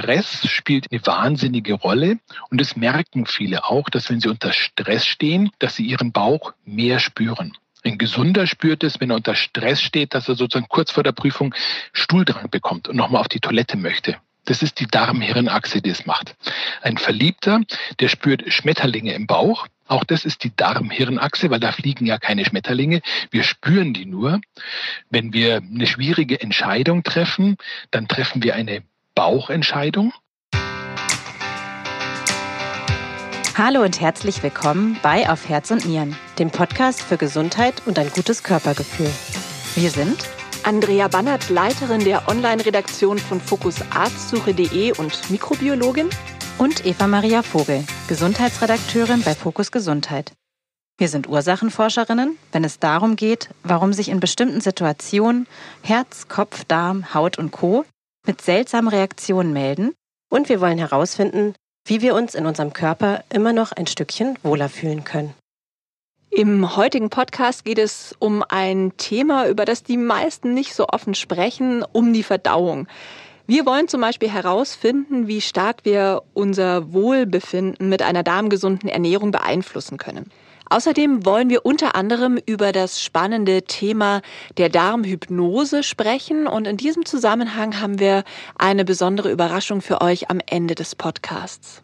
Stress spielt eine wahnsinnige Rolle und es merken viele auch, dass wenn sie unter Stress stehen, dass sie ihren Bauch mehr spüren. Ein Gesunder spürt es, wenn er unter Stress steht, dass er sozusagen kurz vor der Prüfung Stuhldrang bekommt und nochmal auf die Toilette möchte. Das ist die Darm-Hirn-Achse, die es macht. Ein Verliebter, der spürt Schmetterlinge im Bauch. Auch das ist die Darm-Hirn-Achse, weil da fliegen ja keine Schmetterlinge. Wir spüren die nur. Wenn wir eine schwierige Entscheidung treffen, dann treffen wir eine Bauchentscheidung. Hallo und herzlich willkommen bei Auf Herz und Nieren, dem Podcast für Gesundheit und ein gutes Körpergefühl. Wir sind Andrea Bannert, Leiterin der Online-Redaktion von fokusarztsuche.de und Mikrobiologin. Und Eva Maria Vogel, Gesundheitsredakteurin bei Fokus Gesundheit. Wir sind Ursachenforscherinnen, wenn es darum geht, warum sich in bestimmten Situationen Herz, Kopf, Darm, Haut und Co. mit seltsamen Reaktionen melden. Und wir wollen herausfinden, wie wir uns in unserem Körper immer noch ein Stückchen wohler fühlen können. Im heutigen Podcast geht es um ein Thema, über das die meisten nicht so offen sprechen, um die Verdauung. Wir wollen zum Beispiel herausfinden, wie stark wir unser Wohlbefinden mit einer darmgesunden Ernährung beeinflussen können. Außerdem wollen wir unter anderem über das spannende Thema der Darmhypnose sprechen und in diesem Zusammenhang haben wir eine besondere Überraschung für euch am Ende des Podcasts.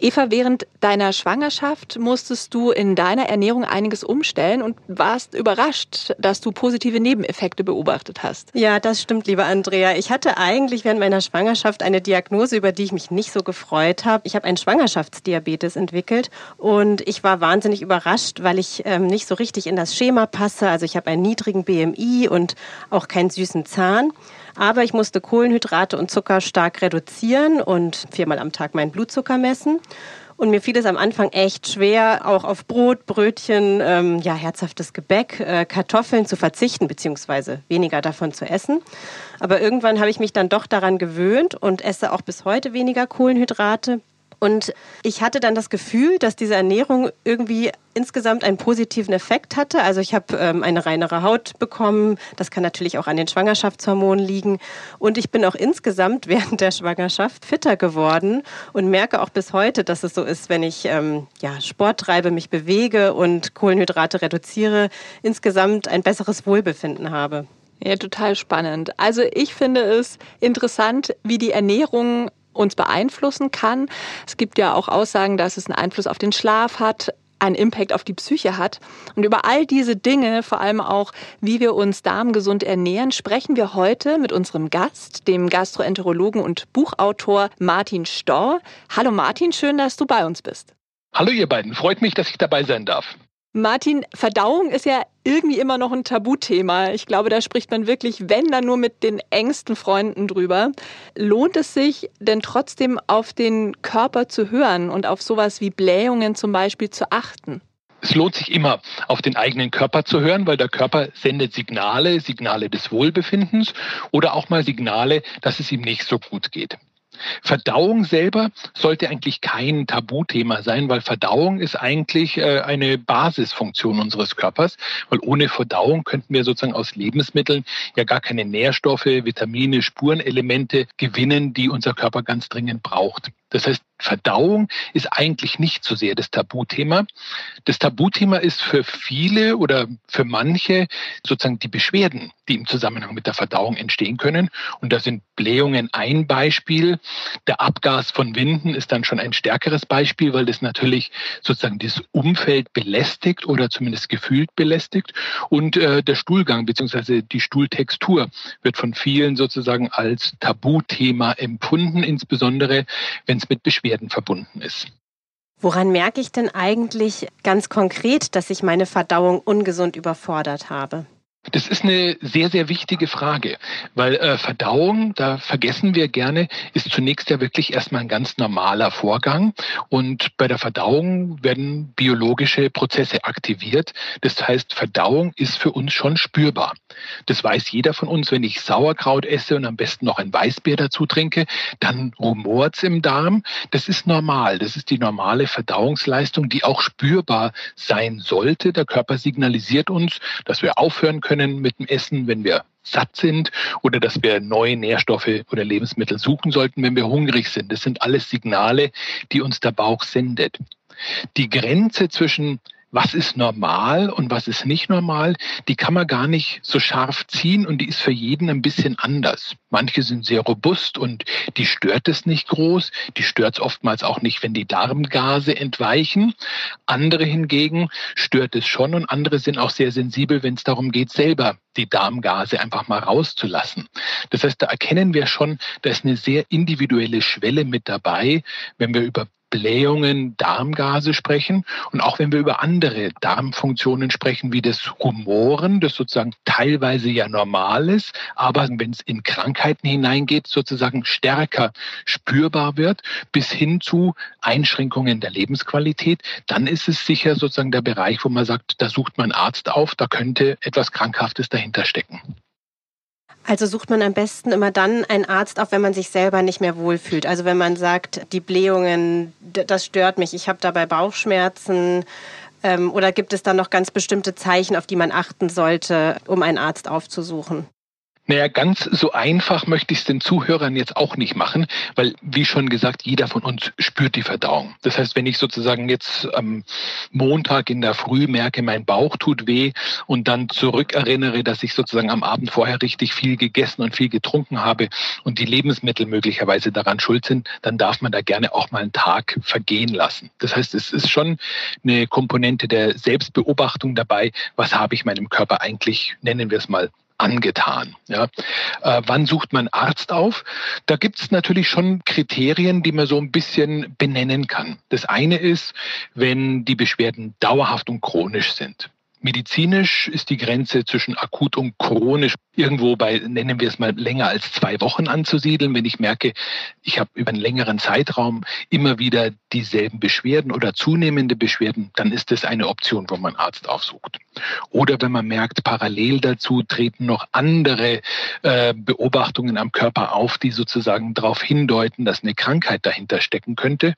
Eva, während deiner Schwangerschaft musstest du in deiner Ernährung einiges umstellen und warst überrascht, dass du positive Nebeneffekte beobachtet hast. Ja, das stimmt, liebe Andrea. Ich hatte eigentlich während meiner Schwangerschaft eine Diagnose, über die ich mich nicht so gefreut habe. Ich habe einen Schwangerschaftsdiabetes entwickelt und ich war wahnsinnig überrascht, weil ich ähm, nicht so richtig in das Schema passe. Also ich habe einen niedrigen BMI und auch keinen süßen Zahn. Aber ich musste Kohlenhydrate und Zucker stark reduzieren und viermal am Tag meinen Blutzucker messen. Und mir fiel es am Anfang echt schwer, auch auf Brot, Brötchen, ähm, ja, herzhaftes Gebäck, äh, Kartoffeln zu verzichten, beziehungsweise weniger davon zu essen. Aber irgendwann habe ich mich dann doch daran gewöhnt und esse auch bis heute weniger Kohlenhydrate. Und ich hatte dann das Gefühl, dass diese Ernährung irgendwie insgesamt einen positiven Effekt hatte. Also ich habe ähm, eine reinere Haut bekommen. Das kann natürlich auch an den Schwangerschaftshormonen liegen. Und ich bin auch insgesamt während der Schwangerschaft fitter geworden und merke auch bis heute, dass es so ist, wenn ich ähm, ja, Sport treibe, mich bewege und Kohlenhydrate reduziere, insgesamt ein besseres Wohlbefinden habe. Ja, total spannend. Also ich finde es interessant, wie die Ernährung uns beeinflussen kann. Es gibt ja auch Aussagen, dass es einen Einfluss auf den Schlaf hat, einen Impact auf die Psyche hat. Und über all diese Dinge, vor allem auch, wie wir uns darmgesund ernähren, sprechen wir heute mit unserem Gast, dem Gastroenterologen und Buchautor Martin Storr. Hallo Martin, schön, dass du bei uns bist. Hallo ihr beiden, freut mich, dass ich dabei sein darf. Martin, Verdauung ist ja irgendwie immer noch ein Tabuthema. Ich glaube, da spricht man wirklich, wenn dann nur mit den engsten Freunden drüber. Lohnt es sich denn trotzdem auf den Körper zu hören und auf sowas wie Blähungen zum Beispiel zu achten? Es lohnt sich immer, auf den eigenen Körper zu hören, weil der Körper sendet Signale, Signale des Wohlbefindens oder auch mal Signale, dass es ihm nicht so gut geht. Verdauung selber sollte eigentlich kein Tabuthema sein, weil Verdauung ist eigentlich äh, eine Basisfunktion unseres Körpers, weil ohne Verdauung könnten wir sozusagen aus Lebensmitteln ja gar keine Nährstoffe, Vitamine, Spurenelemente gewinnen, die unser Körper ganz dringend braucht. Das heißt, Verdauung ist eigentlich nicht so sehr das Tabuthema. Das Tabuthema ist für viele oder für manche sozusagen die Beschwerden, die im Zusammenhang mit der Verdauung entstehen können. Und da sind Blähungen ein Beispiel. Der Abgas von Winden ist dann schon ein stärkeres Beispiel, weil das natürlich sozusagen das Umfeld belästigt oder zumindest gefühlt belästigt. Und äh, der Stuhlgang bzw. die Stuhltextur wird von vielen sozusagen als Tabuthema empfunden, insbesondere wenn es mit Beschwerden verbunden ist. Woran merke ich denn eigentlich ganz konkret, dass ich meine Verdauung ungesund überfordert habe? Das ist eine sehr, sehr wichtige Frage, weil äh, Verdauung, da vergessen wir gerne, ist zunächst ja wirklich erstmal ein ganz normaler Vorgang. Und bei der Verdauung werden biologische Prozesse aktiviert. Das heißt, Verdauung ist für uns schon spürbar. Das weiß jeder von uns, wenn ich Sauerkraut esse und am besten noch ein Weißbier dazu trinke, dann rumort's im Darm. Das ist normal. Das ist die normale Verdauungsleistung, die auch spürbar sein sollte. Der Körper signalisiert uns, dass wir aufhören können können mit dem Essen, wenn wir satt sind oder dass wir neue Nährstoffe oder Lebensmittel suchen sollten, wenn wir hungrig sind. Das sind alles Signale, die uns der Bauch sendet. Die Grenze zwischen was ist normal und was ist nicht normal, die kann man gar nicht so scharf ziehen und die ist für jeden ein bisschen anders. Manche sind sehr robust und die stört es nicht groß. Die stört es oftmals auch nicht, wenn die Darmgase entweichen. Andere hingegen stört es schon und andere sind auch sehr sensibel, wenn es darum geht, selber die Darmgase einfach mal rauszulassen. Das heißt, da erkennen wir schon, da ist eine sehr individuelle Schwelle mit dabei, wenn wir über Blähungen, Darmgase sprechen und auch wenn wir über andere Darmfunktionen sprechen, wie das Humoren, das sozusagen teilweise ja normal ist, aber wenn es in Krankheiten hineingeht, sozusagen stärker spürbar wird, bis hin zu Einschränkungen der Lebensqualität, dann ist es sicher sozusagen der Bereich, wo man sagt, da sucht man Arzt auf, da könnte etwas Krankhaftes dahinter stecken. Also sucht man am besten immer dann einen Arzt auf, wenn man sich selber nicht mehr wohlfühlt. Also wenn man sagt, die Blähungen, das stört mich, ich habe dabei Bauchschmerzen. Ähm, oder gibt es dann noch ganz bestimmte Zeichen, auf die man achten sollte, um einen Arzt aufzusuchen? Naja, ganz so einfach möchte ich es den Zuhörern jetzt auch nicht machen, weil, wie schon gesagt, jeder von uns spürt die Verdauung. Das heißt, wenn ich sozusagen jetzt am Montag in der Früh merke, mein Bauch tut weh und dann zurückerinnere, dass ich sozusagen am Abend vorher richtig viel gegessen und viel getrunken habe und die Lebensmittel möglicherweise daran schuld sind, dann darf man da gerne auch mal einen Tag vergehen lassen. Das heißt, es ist schon eine Komponente der Selbstbeobachtung dabei, was habe ich meinem Körper eigentlich, nennen wir es mal, angetan. Ja. Äh, wann sucht man Arzt auf? Da gibt es natürlich schon Kriterien, die man so ein bisschen benennen kann. Das eine ist, wenn die Beschwerden dauerhaft und chronisch sind. Medizinisch ist die Grenze zwischen akut und chronisch irgendwo bei, nennen wir es mal, länger als zwei Wochen anzusiedeln. Wenn ich merke, ich habe über einen längeren Zeitraum immer wieder dieselben Beschwerden oder zunehmende Beschwerden, dann ist das eine Option, wo man Arzt aufsucht. Oder wenn man merkt, parallel dazu treten noch andere äh, Beobachtungen am Körper auf, die sozusagen darauf hindeuten, dass eine Krankheit dahinter stecken könnte,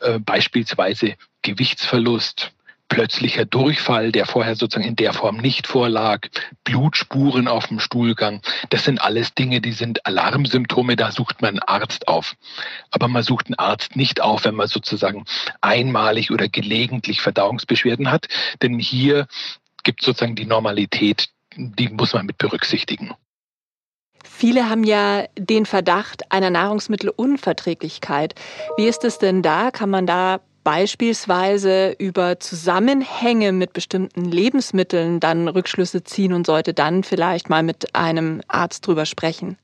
äh, beispielsweise Gewichtsverlust, plötzlicher Durchfall, der vorher sozusagen in der Form nicht vorlag, Blutspuren auf dem Stuhlgang. Das sind alles Dinge, die sind Alarmsymptome, da sucht man einen Arzt auf. Aber man sucht einen Arzt nicht auf, wenn man sozusagen einmalig oder gelegentlich Verdauungsbeschwerden hat, denn hier gibt es sozusagen die Normalität, die muss man mit berücksichtigen. Viele haben ja den Verdacht einer Nahrungsmittelunverträglichkeit. Wie ist es denn da? Kann man da beispielsweise über Zusammenhänge mit bestimmten Lebensmitteln dann Rückschlüsse ziehen und sollte dann vielleicht mal mit einem Arzt drüber sprechen.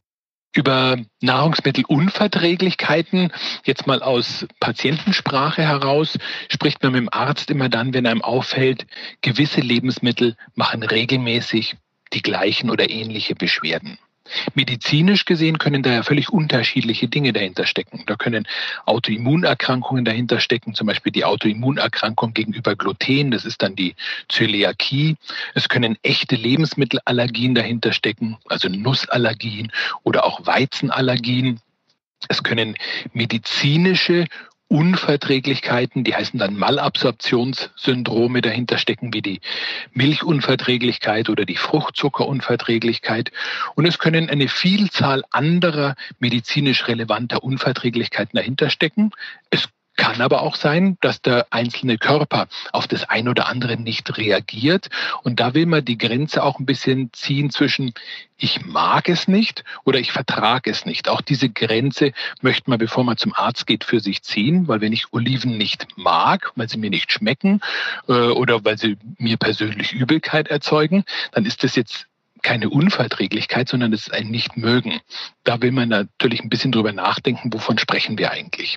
Über Nahrungsmittelunverträglichkeiten, jetzt mal aus Patientensprache heraus, spricht man mit dem Arzt immer dann, wenn einem auffällt, gewisse Lebensmittel machen regelmäßig die gleichen oder ähnliche Beschwerden. Medizinisch gesehen können da ja völlig unterschiedliche Dinge dahinter stecken. Da können Autoimmunerkrankungen dahinter stecken, zum Beispiel die Autoimmunerkrankung gegenüber Gluten, das ist dann die Zöliakie. Es können echte Lebensmittelallergien dahinter stecken, also Nussallergien oder auch Weizenallergien. Es können medizinische Unverträglichkeiten, die heißen dann Malabsorptionssyndrome dahinter stecken, wie die Milchunverträglichkeit oder die Fruchtzuckerunverträglichkeit. Und es können eine Vielzahl anderer medizinisch relevanter Unverträglichkeiten dahinter stecken. Es kann aber auch sein, dass der einzelne Körper auf das ein oder andere nicht reagiert. Und da will man die Grenze auch ein bisschen ziehen zwischen ich mag es nicht oder ich vertrage es nicht. Auch diese Grenze möchte man, bevor man zum Arzt geht, für sich ziehen, weil wenn ich Oliven nicht mag, weil sie mir nicht schmecken äh, oder weil sie mir persönlich Übelkeit erzeugen, dann ist das jetzt keine Unverträglichkeit, sondern es ist ein Nicht-Mögen. Da will man natürlich ein bisschen drüber nachdenken, wovon sprechen wir eigentlich.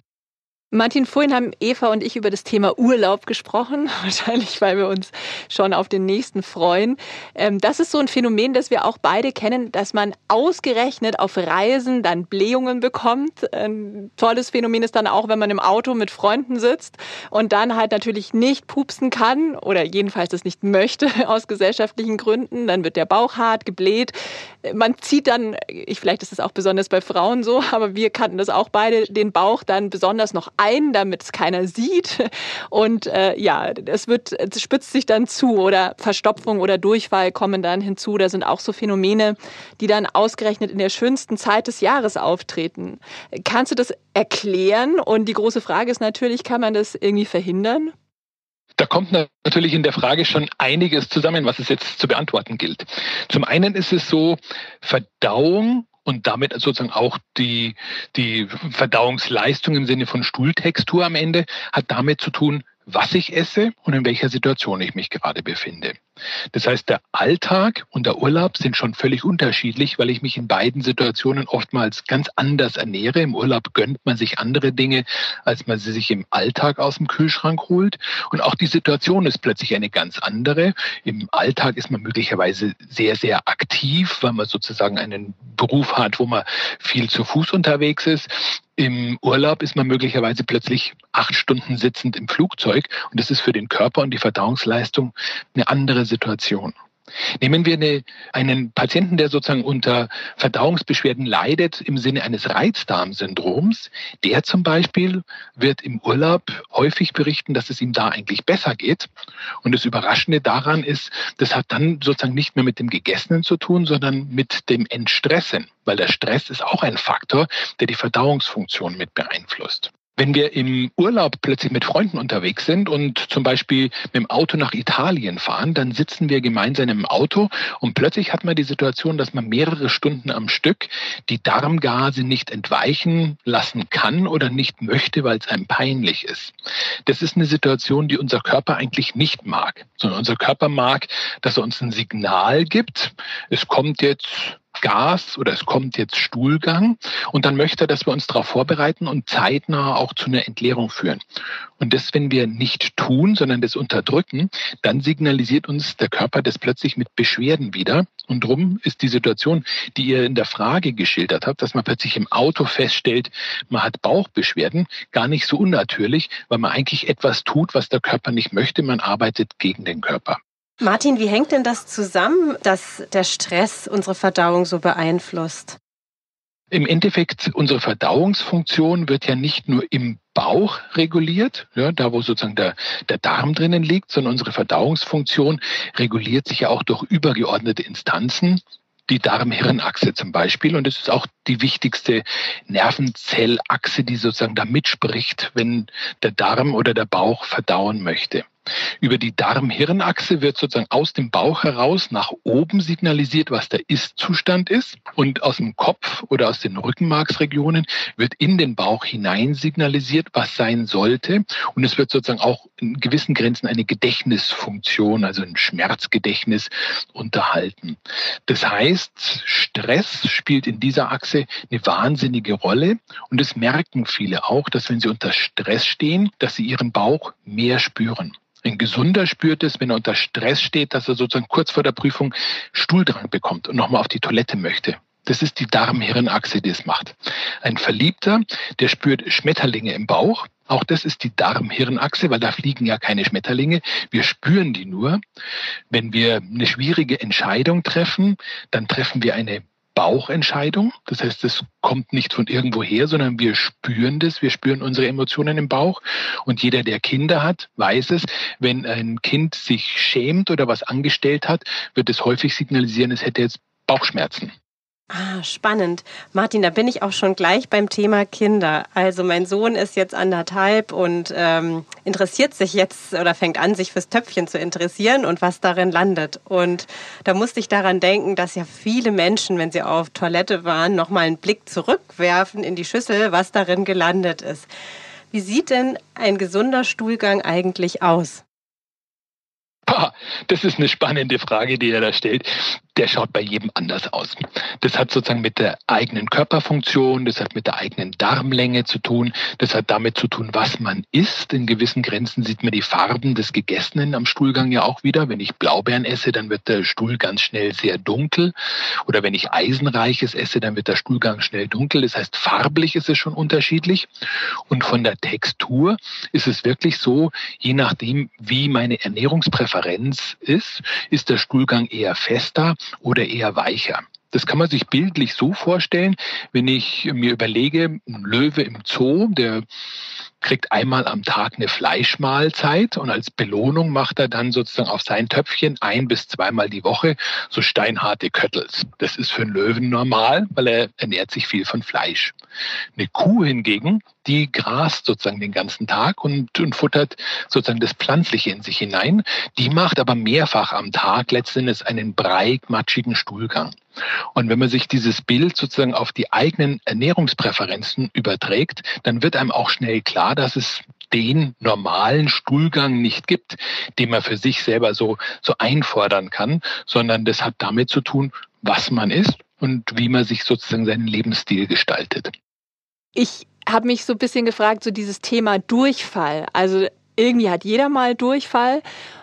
Martin, vorhin haben Eva und ich über das Thema Urlaub gesprochen, wahrscheinlich weil wir uns schon auf den nächsten freuen. Ähm, das ist so ein Phänomen, das wir auch beide kennen, dass man ausgerechnet auf Reisen dann Blähungen bekommt. Ein tolles Phänomen ist dann auch, wenn man im Auto mit Freunden sitzt und dann halt natürlich nicht pupsen kann oder jedenfalls das nicht möchte aus gesellschaftlichen Gründen. Dann wird der Bauch hart, gebläht. Man zieht dann, ich, vielleicht ist es auch besonders bei Frauen so, aber wir kannten das auch beide, den Bauch dann besonders noch ein, damit es keiner sieht. Und äh, ja, es wird, es spitzt sich dann zu oder Verstopfung oder Durchfall kommen dann hinzu. Da sind auch so Phänomene, die dann ausgerechnet in der schönsten Zeit des Jahres auftreten. Kannst du das erklären? Und die große Frage ist natürlich, kann man das irgendwie verhindern? Da kommt natürlich in der Frage schon einiges zusammen, was es jetzt zu beantworten gilt. Zum einen ist es so, Verdauung und damit sozusagen auch die, die Verdauungsleistung im Sinne von Stuhltextur am Ende hat damit zu tun, was ich esse und in welcher Situation ich mich gerade befinde. Das heißt, der Alltag und der Urlaub sind schon völlig unterschiedlich, weil ich mich in beiden Situationen oftmals ganz anders ernähre. Im Urlaub gönnt man sich andere Dinge, als man sie sich im Alltag aus dem Kühlschrank holt. Und auch die Situation ist plötzlich eine ganz andere. Im Alltag ist man möglicherweise sehr, sehr aktiv, weil man sozusagen einen Beruf hat, wo man viel zu Fuß unterwegs ist. Im Urlaub ist man möglicherweise plötzlich acht Stunden sitzend im Flugzeug und das ist für den Körper und die Verdauungsleistung eine andere Situation. Nehmen wir eine, einen Patienten, der sozusagen unter Verdauungsbeschwerden leidet im Sinne eines Reizdarmsyndroms. Der zum Beispiel wird im Urlaub häufig berichten, dass es ihm da eigentlich besser geht. Und das Überraschende daran ist, das hat dann sozusagen nicht mehr mit dem Gegessenen zu tun, sondern mit dem Entstressen, weil der Stress ist auch ein Faktor, der die Verdauungsfunktion mit beeinflusst. Wenn wir im Urlaub plötzlich mit Freunden unterwegs sind und zum Beispiel mit dem Auto nach Italien fahren, dann sitzen wir gemeinsam im Auto und plötzlich hat man die Situation, dass man mehrere Stunden am Stück die Darmgase nicht entweichen lassen kann oder nicht möchte, weil es einem peinlich ist. Das ist eine Situation, die unser Körper eigentlich nicht mag, sondern unser Körper mag, dass er uns ein Signal gibt. Es kommt jetzt Gas oder es kommt jetzt Stuhlgang und dann möchte er, dass wir uns darauf vorbereiten und zeitnah auch zu einer Entleerung führen. Und das, wenn wir nicht tun, sondern das unterdrücken, dann signalisiert uns der Körper das plötzlich mit Beschwerden wieder. Und drum ist die Situation, die ihr in der Frage geschildert habt, dass man plötzlich im Auto feststellt, man hat Bauchbeschwerden, gar nicht so unnatürlich, weil man eigentlich etwas tut, was der Körper nicht möchte. Man arbeitet gegen den Körper. Martin, wie hängt denn das zusammen, dass der Stress unsere Verdauung so beeinflusst? Im Endeffekt, unsere Verdauungsfunktion wird ja nicht nur im Bauch reguliert, ja, da wo sozusagen der, der Darm drinnen liegt, sondern unsere Verdauungsfunktion reguliert sich ja auch durch übergeordnete Instanzen, die Darm-Hirn-Achse zum Beispiel. Und es ist auch die wichtigste Nervenzellachse, die sozusagen da mitspricht, wenn der Darm oder der Bauch verdauen möchte. Über die Darm-Hirn-Achse wird sozusagen aus dem Bauch heraus nach oben signalisiert, was der Ist-Zustand ist. Und aus dem Kopf oder aus den Rückenmarksregionen wird in den Bauch hinein signalisiert, was sein sollte. Und es wird sozusagen auch in gewissen Grenzen eine Gedächtnisfunktion, also ein Schmerzgedächtnis unterhalten. Das heißt, Stress spielt in dieser Achse eine wahnsinnige Rolle. Und es merken viele auch, dass wenn sie unter Stress stehen, dass sie ihren Bauch mehr spüren. Ein Gesunder spürt es, wenn er unter Stress steht, dass er sozusagen kurz vor der Prüfung Stuhldrang bekommt und nochmal auf die Toilette möchte. Das ist die Darm-Hirn-Achse, die es macht. Ein Verliebter, der spürt Schmetterlinge im Bauch. Auch das ist die Darm-Hirn-Achse, weil da fliegen ja keine Schmetterlinge. Wir spüren die nur. Wenn wir eine schwierige Entscheidung treffen, dann treffen wir eine Bauchentscheidung. Das heißt, es kommt nicht von irgendwoher, sondern wir spüren das. Wir spüren unsere Emotionen im Bauch. Und jeder, der Kinder hat, weiß es. Wenn ein Kind sich schämt oder was angestellt hat, wird es häufig signalisieren, es hätte jetzt Bauchschmerzen. Ah, spannend. Martin, da bin ich auch schon gleich beim Thema Kinder. Also mein Sohn ist jetzt anderthalb und ähm, interessiert sich jetzt oder fängt an, sich fürs Töpfchen zu interessieren und was darin landet. Und da musste ich daran denken, dass ja viele Menschen, wenn sie auf Toilette waren, nochmal einen Blick zurückwerfen in die Schüssel, was darin gelandet ist. Wie sieht denn ein gesunder Stuhlgang eigentlich aus? Das ist eine spannende Frage, die er da stellt der schaut bei jedem anders aus. Das hat sozusagen mit der eigenen Körperfunktion, das hat mit der eigenen Darmlänge zu tun, das hat damit zu tun, was man isst. In gewissen Grenzen sieht man die Farben des Gegessenen am Stuhlgang ja auch wieder. Wenn ich Blaubeeren esse, dann wird der Stuhl ganz schnell sehr dunkel. Oder wenn ich Eisenreiches esse, dann wird der Stuhlgang schnell dunkel. Das heißt, farblich ist es schon unterschiedlich. Und von der Textur ist es wirklich so, je nachdem, wie meine Ernährungspräferenz ist, ist der Stuhlgang eher fester oder eher weicher. Das kann man sich bildlich so vorstellen, wenn ich mir überlege, ein Löwe im Zoo, der kriegt einmal am Tag eine Fleischmahlzeit und als Belohnung macht er dann sozusagen auf sein Töpfchen ein bis zweimal die Woche so steinharte Köttels. Das ist für einen Löwen normal, weil er ernährt sich viel von Fleisch. Eine Kuh hingegen, die grast sozusagen den ganzen Tag und, und futtert sozusagen das Pflanzliche in sich hinein. Die macht aber mehrfach am Tag letztendlich einen breitmatschigen Stuhlgang. Und wenn man sich dieses Bild sozusagen auf die eigenen Ernährungspräferenzen überträgt, dann wird einem auch schnell klar, dass es den normalen Stuhlgang nicht gibt, den man für sich selber so, so einfordern kann, sondern das hat damit zu tun, was man isst und wie man sich sozusagen seinen Lebensstil gestaltet. Ich habe mich so ein bisschen gefragt, so dieses Thema Durchfall. Also irgendwie hat jeder mal Durchfall.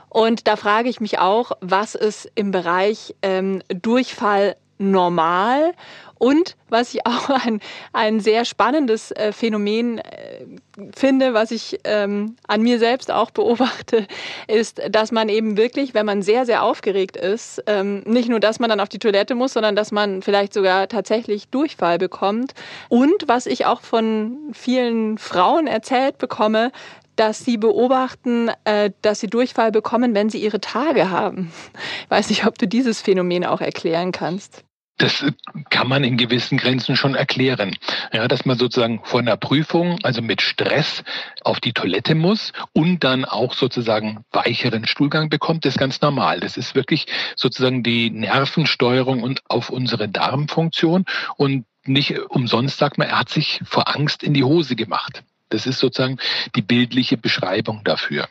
Und da frage ich mich auch, was ist im Bereich ähm, Durchfall normal und was ich auch ein, ein sehr spannendes äh, Phänomen äh, finde, was ich ähm, an mir selbst auch beobachte, ist, dass man eben wirklich, wenn man sehr, sehr aufgeregt ist, ähm, nicht nur, dass man dann auf die Toilette muss, sondern dass man vielleicht sogar tatsächlich Durchfall bekommt. Und was ich auch von vielen Frauen erzählt bekomme, dass sie beobachten, äh, dass sie Durchfall bekommen, wenn sie ihre Tage haben. Ich weiß nicht, ob du dieses Phänomen auch erklären kannst. Das kann man in gewissen Grenzen schon erklären. Ja, dass man sozusagen vor einer Prüfung, also mit Stress, auf die Toilette muss und dann auch sozusagen weicheren Stuhlgang bekommt, ist ganz normal. Das ist wirklich sozusagen die Nervensteuerung und auf unsere Darmfunktion und nicht umsonst sagt man, er hat sich vor Angst in die Hose gemacht. Das ist sozusagen die bildliche Beschreibung dafür.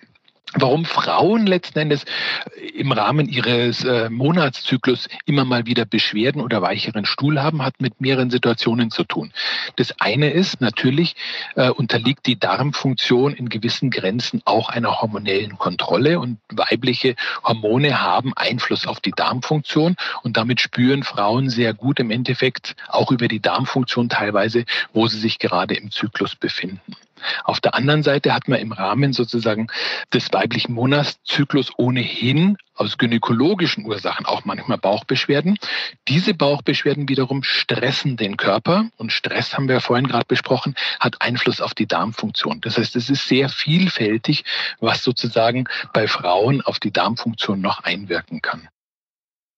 Warum Frauen letzten Endes im Rahmen ihres äh, Monatszyklus immer mal wieder Beschwerden oder weicheren Stuhl haben, hat mit mehreren Situationen zu tun. Das eine ist natürlich, äh, unterliegt die Darmfunktion in gewissen Grenzen auch einer hormonellen Kontrolle und weibliche Hormone haben Einfluss auf die Darmfunktion und damit spüren Frauen sehr gut im Endeffekt auch über die Darmfunktion teilweise, wo sie sich gerade im Zyklus befinden. Auf der anderen Seite hat man im Rahmen sozusagen des weiblichen Monatszyklus ohnehin aus gynäkologischen Ursachen auch manchmal Bauchbeschwerden. Diese Bauchbeschwerden wiederum stressen den Körper und Stress haben wir ja vorhin gerade besprochen, hat Einfluss auf die Darmfunktion. Das heißt, es ist sehr vielfältig, was sozusagen bei Frauen auf die Darmfunktion noch einwirken kann.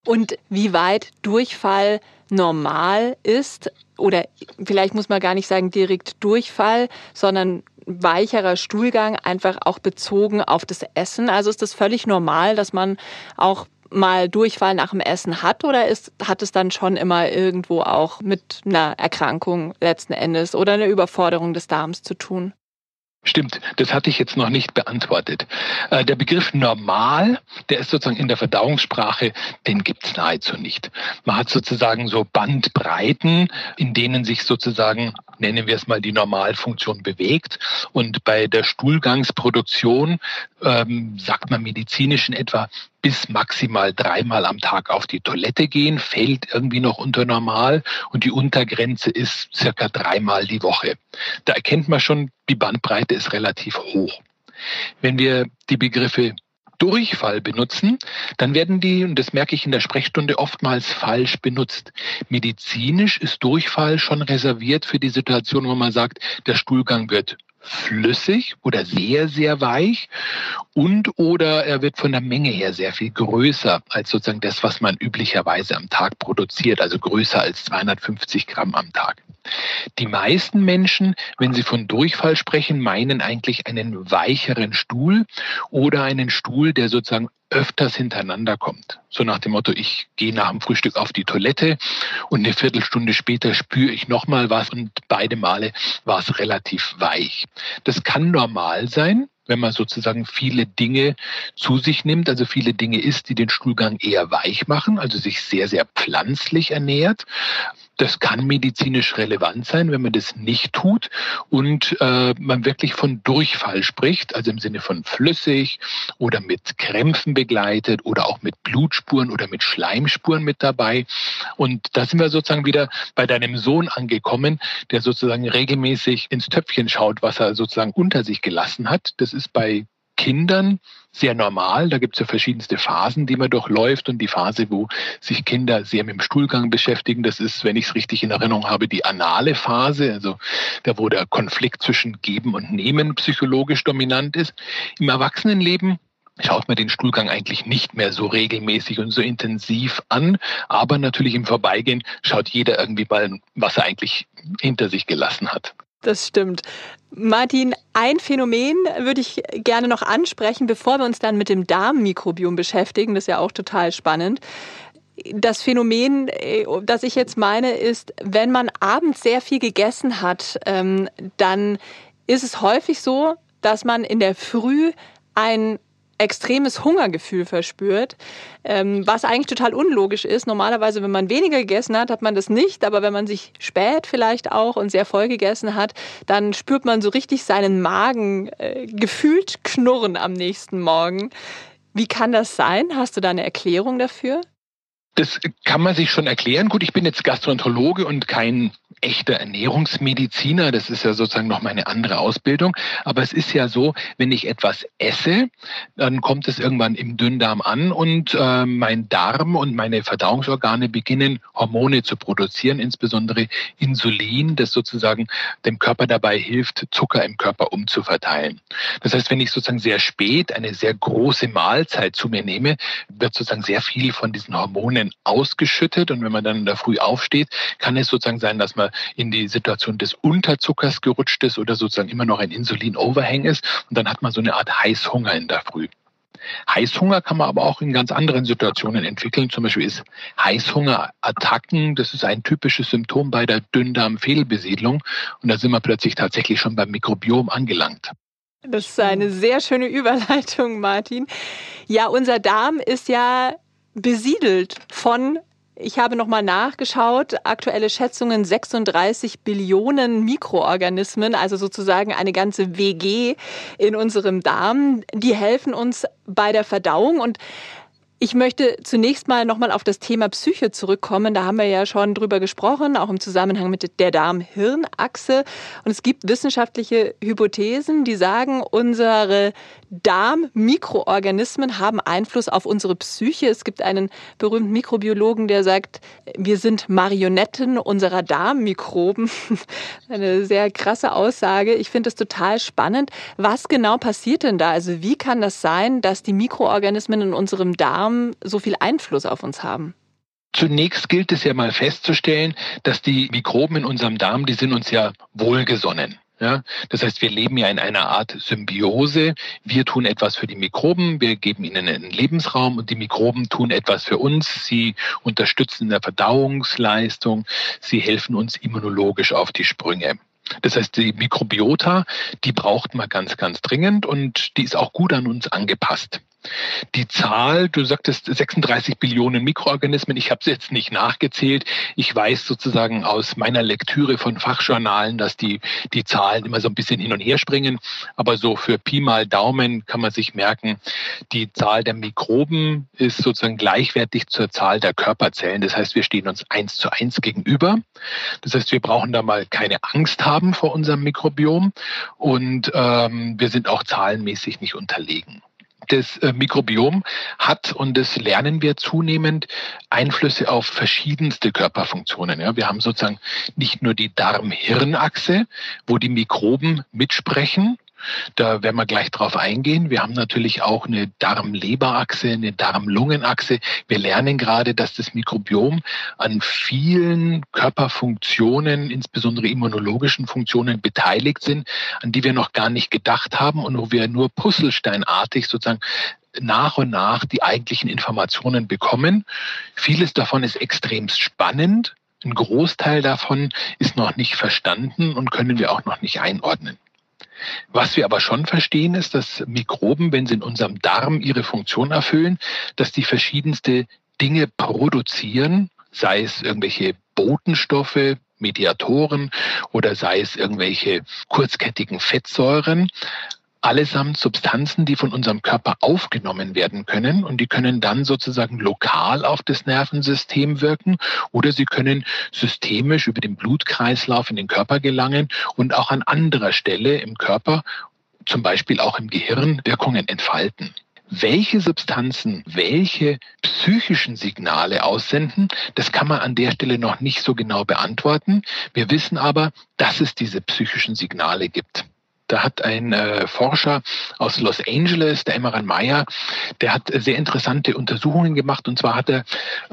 Und wie weit Durchfall normal ist, oder vielleicht muss man gar nicht sagen direkt Durchfall, sondern weicherer Stuhlgang einfach auch bezogen auf das Essen. Also ist das völlig normal, dass man auch mal Durchfall nach dem Essen hat oder ist, hat es dann schon immer irgendwo auch mit einer Erkrankung letzten Endes oder einer Überforderung des Darms zu tun? Stimmt, das hatte ich jetzt noch nicht beantwortet. Äh, der Begriff normal, der ist sozusagen in der Verdauungssprache, den gibt es nahezu nicht. Man hat sozusagen so Bandbreiten, in denen sich sozusagen, nennen wir es mal, die Normalfunktion bewegt. Und bei der Stuhlgangsproduktion ähm, sagt man medizinisch in etwa bis maximal dreimal am Tag auf die Toilette gehen, fällt irgendwie noch unter normal und die Untergrenze ist circa dreimal die Woche. Da erkennt man schon, die Bandbreite ist relativ hoch. Wenn wir die Begriffe Durchfall benutzen, dann werden die, und das merke ich in der Sprechstunde, oftmals falsch benutzt. Medizinisch ist Durchfall schon reserviert für die Situation, wo man sagt, der Stuhlgang wird flüssig oder sehr, sehr weich und oder er wird von der Menge her sehr viel größer als sozusagen das, was man üblicherweise am Tag produziert, also größer als 250 Gramm am Tag. Die meisten Menschen, wenn sie von Durchfall sprechen, meinen eigentlich einen weicheren Stuhl oder einen Stuhl, der sozusagen öfters hintereinander kommt. So nach dem Motto, ich gehe nach dem Frühstück auf die Toilette und eine Viertelstunde später spüre ich nochmal was und beide Male war es relativ weich. Das kann normal sein, wenn man sozusagen viele Dinge zu sich nimmt, also viele Dinge isst, die den Stuhlgang eher weich machen, also sich sehr, sehr pflanzlich ernährt. Das kann medizinisch relevant sein, wenn man das nicht tut und äh, man wirklich von Durchfall spricht, also im Sinne von flüssig oder mit Krämpfen begleitet oder auch mit Blutspuren oder mit Schleimspuren mit dabei. Und da sind wir sozusagen wieder bei deinem Sohn angekommen, der sozusagen regelmäßig ins Töpfchen schaut, was er sozusagen unter sich gelassen hat. Das ist bei Kindern sehr normal. Da gibt es ja verschiedenste Phasen, die man durchläuft. Und die Phase, wo sich Kinder sehr mit dem Stuhlgang beschäftigen, das ist, wenn ich es richtig in Erinnerung habe, die anale Phase, also da, wo der Konflikt zwischen Geben und Nehmen psychologisch dominant ist. Im Erwachsenenleben schaut man den Stuhlgang eigentlich nicht mehr so regelmäßig und so intensiv an. Aber natürlich im Vorbeigehen schaut jeder irgendwie mal, was er eigentlich hinter sich gelassen hat. Das stimmt. Martin, ein Phänomen würde ich gerne noch ansprechen, bevor wir uns dann mit dem Darmmikrobiom beschäftigen. Das ist ja auch total spannend. Das Phänomen, äh, das ich jetzt meine, ist, wenn man abends sehr viel gegessen hat, ähm, dann ist es häufig so, dass man in der Früh ein extremes Hungergefühl verspürt, ähm, was eigentlich total unlogisch ist. Normalerweise, wenn man weniger gegessen hat, hat man das nicht, aber wenn man sich spät vielleicht auch und sehr voll gegessen hat, dann spürt man so richtig seinen Magen äh, gefühlt knurren am nächsten Morgen. Wie kann das sein? Hast du da eine Erklärung dafür? Das kann man sich schon erklären. Gut, ich bin jetzt Gastroenterologe und kein echter Ernährungsmediziner. Das ist ja sozusagen noch meine andere Ausbildung. Aber es ist ja so, wenn ich etwas esse, dann kommt es irgendwann im Dünndarm an und äh, mein Darm und meine Verdauungsorgane beginnen Hormone zu produzieren, insbesondere Insulin, das sozusagen dem Körper dabei hilft, Zucker im Körper umzuverteilen. Das heißt, wenn ich sozusagen sehr spät eine sehr große Mahlzeit zu mir nehme, wird sozusagen sehr viel von diesen Hormonen ausgeschüttet und wenn man dann in der Früh aufsteht, kann es sozusagen sein, dass man in die Situation des Unterzuckers gerutscht ist oder sozusagen immer noch ein Insulin-Overhang ist. Und dann hat man so eine Art Heißhunger in der Früh. Heißhunger kann man aber auch in ganz anderen Situationen entwickeln. Zum Beispiel ist Heißhungerattacken, das ist ein typisches Symptom bei der Dünndarmfehlbesiedlung. Und da sind wir plötzlich tatsächlich schon beim Mikrobiom angelangt. Das ist eine sehr schöne Überleitung, Martin. Ja, unser Darm ist ja besiedelt von ich habe nochmal nachgeschaut. Aktuelle Schätzungen 36 Billionen Mikroorganismen, also sozusagen eine ganze WG in unserem Darm. Die helfen uns bei der Verdauung und ich möchte zunächst mal nochmal auf das Thema Psyche zurückkommen. Da haben wir ja schon drüber gesprochen, auch im Zusammenhang mit der Darm-Hirn-Achse. Und es gibt wissenschaftliche Hypothesen, die sagen, unsere Darmmikroorganismen haben Einfluss auf unsere Psyche. Es gibt einen berühmten Mikrobiologen, der sagt, wir sind Marionetten unserer Darmmikroben. Eine sehr krasse Aussage. Ich finde es total spannend. Was genau passiert denn da? Also wie kann das sein, dass die Mikroorganismen in unserem Darm so viel Einfluss auf uns haben? Zunächst gilt es ja mal festzustellen, dass die Mikroben in unserem Darm, die sind uns ja wohlgesonnen. Ja, das heißt, wir leben ja in einer Art Symbiose. Wir tun etwas für die Mikroben, wir geben ihnen einen Lebensraum und die Mikroben tun etwas für uns. Sie unterstützen in der Verdauungsleistung, sie helfen uns immunologisch auf die Sprünge. Das heißt, die Mikrobiota, die braucht man ganz, ganz dringend und die ist auch gut an uns angepasst. Die Zahl, du sagtest 36 Billionen Mikroorganismen, ich habe es jetzt nicht nachgezählt. Ich weiß sozusagen aus meiner Lektüre von Fachjournalen, dass die, die Zahlen immer so ein bisschen hin und her springen. Aber so für Pi mal Daumen kann man sich merken, die Zahl der Mikroben ist sozusagen gleichwertig zur Zahl der Körperzellen. Das heißt, wir stehen uns eins zu eins gegenüber. Das heißt, wir brauchen da mal keine Angst haben vor unserem Mikrobiom und ähm, wir sind auch zahlenmäßig nicht unterlegen das äh, Mikrobiom hat, und das lernen wir zunehmend, Einflüsse auf verschiedenste Körperfunktionen. Ja, wir haben sozusagen nicht nur die Darm-Hirn-Achse, wo die Mikroben mitsprechen, da werden wir gleich drauf eingehen. Wir haben natürlich auch eine Darm-Leber-Achse, eine Darm-Lungen-Achse. Wir lernen gerade, dass das Mikrobiom an vielen Körperfunktionen, insbesondere immunologischen Funktionen beteiligt sind, an die wir noch gar nicht gedacht haben und wo wir nur puzzlesteinartig sozusagen nach und nach die eigentlichen Informationen bekommen. Vieles davon ist extremst spannend. Ein Großteil davon ist noch nicht verstanden und können wir auch noch nicht einordnen. Was wir aber schon verstehen, ist, dass Mikroben, wenn sie in unserem Darm ihre Funktion erfüllen, dass die verschiedenste Dinge produzieren, sei es irgendwelche Botenstoffe, Mediatoren oder sei es irgendwelche kurzkettigen Fettsäuren, allesamt Substanzen, die von unserem Körper aufgenommen werden können und die können dann sozusagen lokal auf das Nervensystem wirken oder sie können systemisch über den Blutkreislauf in den Körper gelangen und auch an anderer Stelle im Körper zum Beispiel auch im Gehirn Wirkungen entfalten. Welche Substanzen welche psychischen Signale aussenden, das kann man an der Stelle noch nicht so genau beantworten. Wir wissen aber, dass es diese psychischen Signale gibt. Da hat ein äh, Forscher aus Los Angeles, der Emmeran Meyer, der hat sehr interessante Untersuchungen gemacht. Und zwar hat er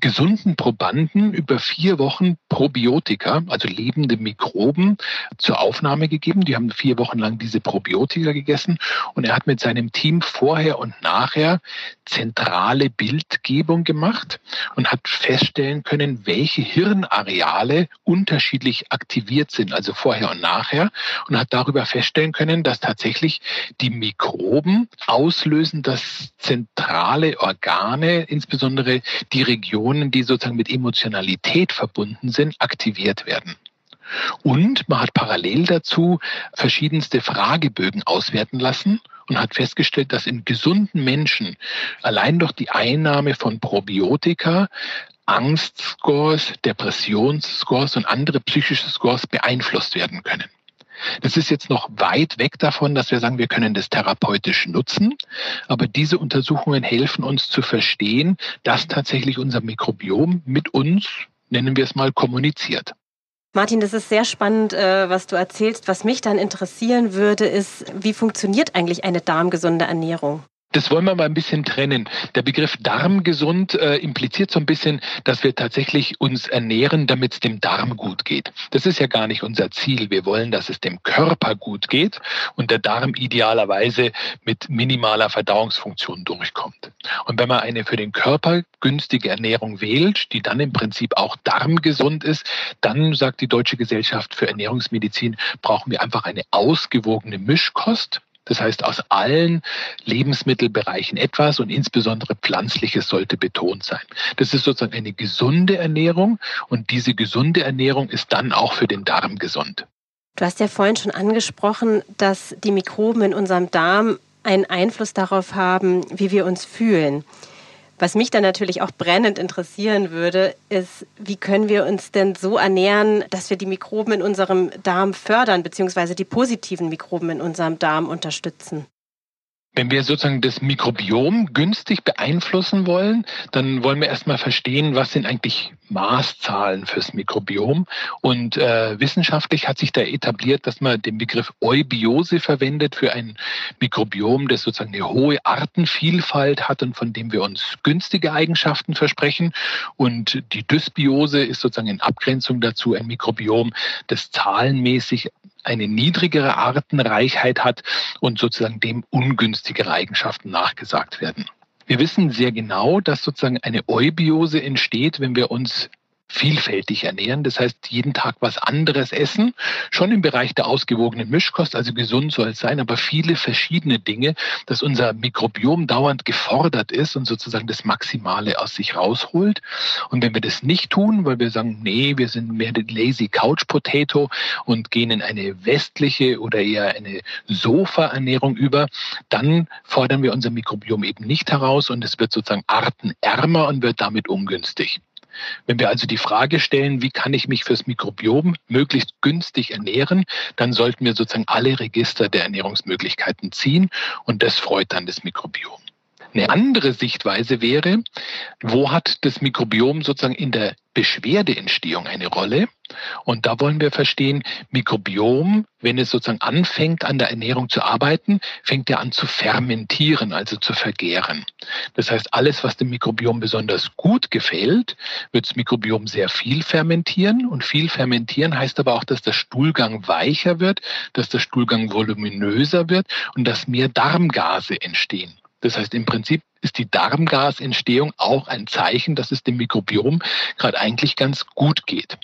gesunden Probanden über vier Wochen Probiotika, also lebende Mikroben, zur Aufnahme gegeben. Die haben vier Wochen lang diese Probiotika gegessen. Und er hat mit seinem Team vorher und nachher zentrale Bildgebung gemacht und hat feststellen können, welche Hirnareale unterschiedlich aktiviert sind, also vorher und nachher. Und hat darüber feststellen können, können, dass tatsächlich die Mikroben auslösen, dass zentrale Organe, insbesondere die Regionen, die sozusagen mit Emotionalität verbunden sind, aktiviert werden. Und man hat parallel dazu verschiedenste Fragebögen auswerten lassen und hat festgestellt, dass in gesunden Menschen allein durch die Einnahme von Probiotika Angstscores, Depressionsscores und andere psychische Scores beeinflusst werden können. Das ist jetzt noch weit weg davon, dass wir sagen, wir können das therapeutisch nutzen. Aber diese Untersuchungen helfen uns zu verstehen, dass tatsächlich unser Mikrobiom mit uns, nennen wir es mal, kommuniziert. Martin, das ist sehr spannend, äh, was du erzählst. Was mich dann interessieren würde, ist, wie funktioniert eigentlich eine darmgesunde Ernährung? Das wollen wir mal ein bisschen trennen. Der Begriff darmgesund äh, impliziert so ein bisschen, dass wir tatsächlich uns ernähren, damit es dem Darm gut geht. Das ist ja gar nicht unser Ziel. Wir wollen, dass es dem Körper gut geht und der Darm idealerweise mit minimaler Verdauungsfunktion durchkommt. Und wenn man eine für den Körper günstige Ernährung wählt, die dann im Prinzip auch darmgesund ist, dann sagt die Deutsche Gesellschaft für Ernährungsmedizin, brauchen wir einfach eine ausgewogene Mischkost das heißt, aus allen Lebensmittelbereichen etwas und insbesondere pflanzliches sollte betont sein. Das ist sozusagen eine gesunde Ernährung und diese gesunde Ernährung ist dann auch für den Darm gesund. Du hast ja vorhin schon angesprochen, dass die Mikroben in unserem Darm einen Einfluss darauf haben, wie wir uns fühlen. Was mich dann natürlich auch brennend interessieren würde, ist, wie können wir uns denn so ernähren, dass wir die Mikroben in unserem Darm fördern, beziehungsweise die positiven Mikroben in unserem Darm unterstützen? Wenn wir sozusagen das Mikrobiom günstig beeinflussen wollen, dann wollen wir erstmal verstehen, was sind eigentlich Maßzahlen fürs Mikrobiom. Und äh, wissenschaftlich hat sich da etabliert, dass man den Begriff Eubiose verwendet für ein Mikrobiom, das sozusagen eine hohe Artenvielfalt hat und von dem wir uns günstige Eigenschaften versprechen. Und die Dysbiose ist sozusagen in Abgrenzung dazu ein Mikrobiom, das zahlenmäßig eine niedrigere Artenreichheit hat und sozusagen dem ungünstigere Eigenschaften nachgesagt werden. Wir wissen sehr genau, dass sozusagen eine Eubiose entsteht, wenn wir uns vielfältig ernähren. Das heißt, jeden Tag was anderes essen. Schon im Bereich der ausgewogenen Mischkost, also gesund soll es sein, aber viele verschiedene Dinge, dass unser Mikrobiom dauernd gefordert ist und sozusagen das Maximale aus sich rausholt. Und wenn wir das nicht tun, weil wir sagen, nee, wir sind mehr der lazy Couch Potato und gehen in eine westliche oder eher eine Sofa-Ernährung über, dann fordern wir unser Mikrobiom eben nicht heraus und es wird sozusagen artenärmer und wird damit ungünstig. Wenn wir also die Frage stellen, wie kann ich mich fürs Mikrobiom möglichst günstig ernähren, dann sollten wir sozusagen alle Register der Ernährungsmöglichkeiten ziehen und das freut dann das Mikrobiom. Eine andere Sichtweise wäre, wo hat das Mikrobiom sozusagen in der Beschwerdeentstehung eine Rolle? Und da wollen wir verstehen, Mikrobiom, wenn es sozusagen anfängt, an der Ernährung zu arbeiten, fängt er an zu fermentieren, also zu vergären. Das heißt, alles, was dem Mikrobiom besonders gut gefällt, wird das Mikrobiom sehr viel fermentieren. Und viel fermentieren heißt aber auch, dass der Stuhlgang weicher wird, dass der Stuhlgang voluminöser wird und dass mehr Darmgase entstehen. Das heißt, im Prinzip ist die Darmgasentstehung auch ein Zeichen, dass es dem Mikrobiom gerade eigentlich ganz gut geht.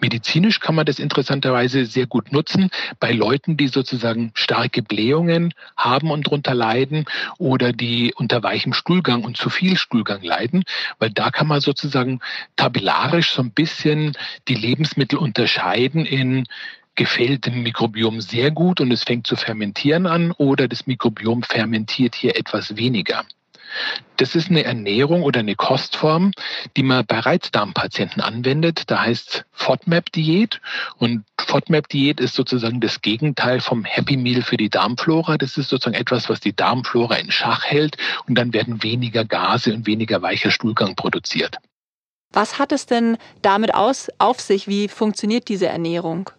Medizinisch kann man das interessanterweise sehr gut nutzen bei Leuten, die sozusagen starke Blähungen haben und darunter leiden oder die unter weichem Stuhlgang und zu viel Stuhlgang leiden, weil da kann man sozusagen tabellarisch so ein bisschen die Lebensmittel unterscheiden in gefällt dem Mikrobiom sehr gut und es fängt zu fermentieren an oder das Mikrobiom fermentiert hier etwas weniger. Das ist eine Ernährung oder eine Kostform, die man bei Reizdarmpatienten anwendet. Da heißt FODMAP-Diät. Und FODMAP-Diät ist sozusagen das Gegenteil vom Happy Meal für die Darmflora. Das ist sozusagen etwas, was die Darmflora in Schach hält. Und dann werden weniger Gase und weniger weicher Stuhlgang produziert. Was hat es denn damit aus, auf sich? Wie funktioniert diese Ernährung?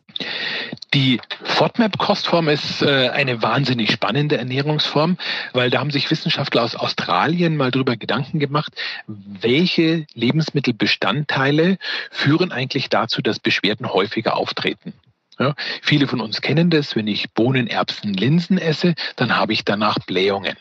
Die FODMAP-Kostform ist äh, eine wahnsinnig spannende Ernährungsform, weil da haben sich Wissenschaftler aus Australien mal darüber Gedanken gemacht, welche Lebensmittelbestandteile führen eigentlich dazu, dass Beschwerden häufiger auftreten. Ja, viele von uns kennen das, wenn ich Bohnen, Erbsen, Linsen esse, dann habe ich danach Blähungen.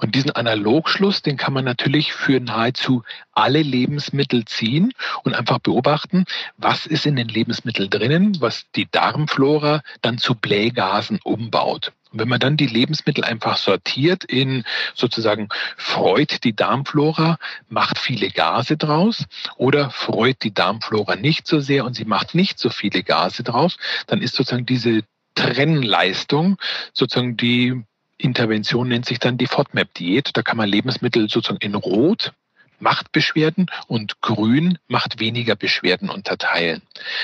Und diesen Analogschluss, den kann man natürlich für nahezu alle Lebensmittel ziehen und einfach beobachten, was ist in den Lebensmitteln drinnen, was die Darmflora dann zu Blähgasen umbaut. Und wenn man dann die Lebensmittel einfach sortiert in sozusagen freut die Darmflora, macht viele Gase draus oder freut die Darmflora nicht so sehr und sie macht nicht so viele Gase draus, dann ist sozusagen diese Trennleistung sozusagen die Intervention nennt sich dann die FODMAP-Diät. Da kann man Lebensmittel sozusagen in Rot macht Beschwerden und Grün macht weniger Beschwerden unterteilen.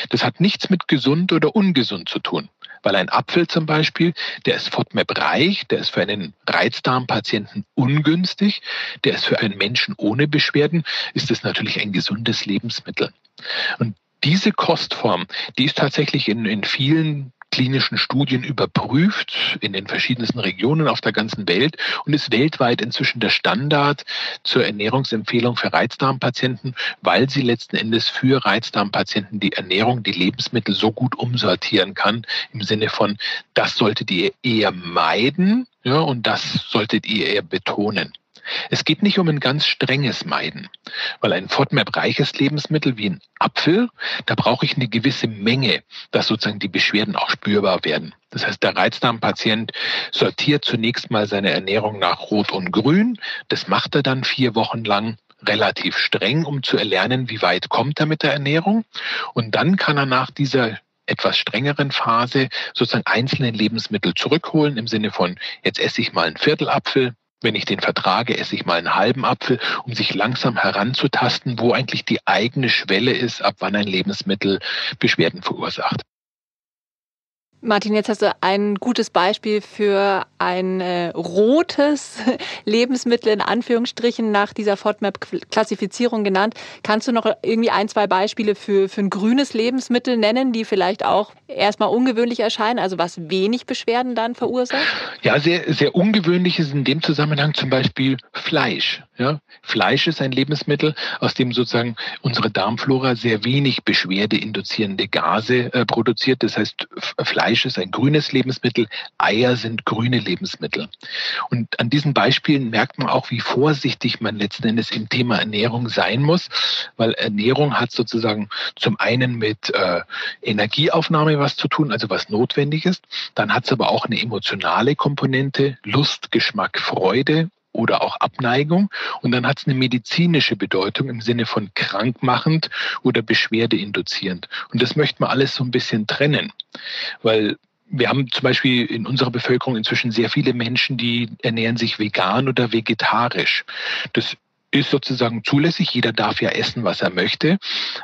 Das hat nichts mit gesund oder ungesund zu tun. Weil ein Apfel zum Beispiel, der ist FODMAP reich, der ist für einen Reizdarmpatienten ungünstig, der ist für einen Menschen ohne Beschwerden, ist es natürlich ein gesundes Lebensmittel. Und diese Kostform, die ist tatsächlich in, in vielen klinischen Studien überprüft in den verschiedensten Regionen auf der ganzen Welt und ist weltweit inzwischen der Standard zur Ernährungsempfehlung für Reizdarmpatienten, weil sie letzten Endes für Reizdarmpatienten die Ernährung, die Lebensmittel so gut umsortieren kann, im Sinne von, das solltet ihr eher meiden ja, und das solltet ihr eher betonen. Es geht nicht um ein ganz strenges Meiden, weil ein FODMAP-reiches Lebensmittel wie ein Apfel, da brauche ich eine gewisse Menge, dass sozusagen die Beschwerden auch spürbar werden. Das heißt, der Reizdarmpatient sortiert zunächst mal seine Ernährung nach Rot und Grün. Das macht er dann vier Wochen lang relativ streng, um zu erlernen, wie weit kommt er mit der Ernährung. Und dann kann er nach dieser etwas strengeren Phase sozusagen einzelne Lebensmittel zurückholen im Sinne von, jetzt esse ich mal einen Viertelapfel, wenn ich den vertrage, esse ich mal einen halben Apfel, um sich langsam heranzutasten, wo eigentlich die eigene Schwelle ist, ab wann ein Lebensmittel Beschwerden verursacht. Martin, jetzt hast du ein gutes Beispiel für ein äh, rotes Lebensmittel in Anführungsstrichen nach dieser FODMAP-Klassifizierung genannt. Kannst du noch irgendwie ein, zwei Beispiele für, für ein grünes Lebensmittel nennen, die vielleicht auch erstmal ungewöhnlich erscheinen, also was wenig Beschwerden dann verursacht? Ja, sehr, sehr ungewöhnlich ist in dem Zusammenhang zum Beispiel Fleisch. Ja, Fleisch ist ein Lebensmittel, aus dem sozusagen unsere Darmflora sehr wenig beschwerdeinduzierende Gase äh, produziert. Das heißt, Fleisch ist ein grünes Lebensmittel, Eier sind grüne Lebensmittel. Und an diesen Beispielen merkt man auch, wie vorsichtig man letzten Endes im Thema Ernährung sein muss, weil Ernährung hat sozusagen zum einen mit äh, Energieaufnahme was zu tun, also was notwendig ist. Dann hat es aber auch eine emotionale Komponente, Lust, Geschmack, Freude oder auch Abneigung. Und dann hat es eine medizinische Bedeutung im Sinne von krankmachend oder beschwerdeinduzierend. Und das möchte man alles so ein bisschen trennen, weil wir haben zum Beispiel in unserer Bevölkerung inzwischen sehr viele Menschen, die ernähren sich vegan oder vegetarisch. Das ist sozusagen zulässig. Jeder darf ja essen, was er möchte.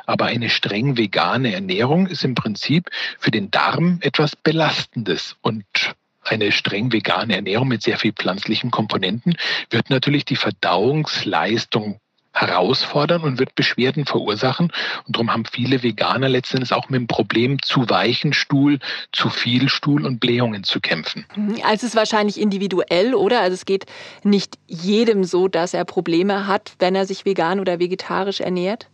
Aber eine streng vegane Ernährung ist im Prinzip für den Darm etwas Belastendes. Und eine streng vegane Ernährung mit sehr viel pflanzlichen Komponenten wird natürlich die Verdauungsleistung herausfordern und wird Beschwerden verursachen. Und darum haben viele Veganer letztendlich auch mit dem Problem zu weichen Stuhl, zu viel Stuhl und Blähungen zu kämpfen. Mhm. Also es ist wahrscheinlich individuell, oder? Also es geht nicht jedem so, dass er Probleme hat, wenn er sich vegan oder vegetarisch ernährt?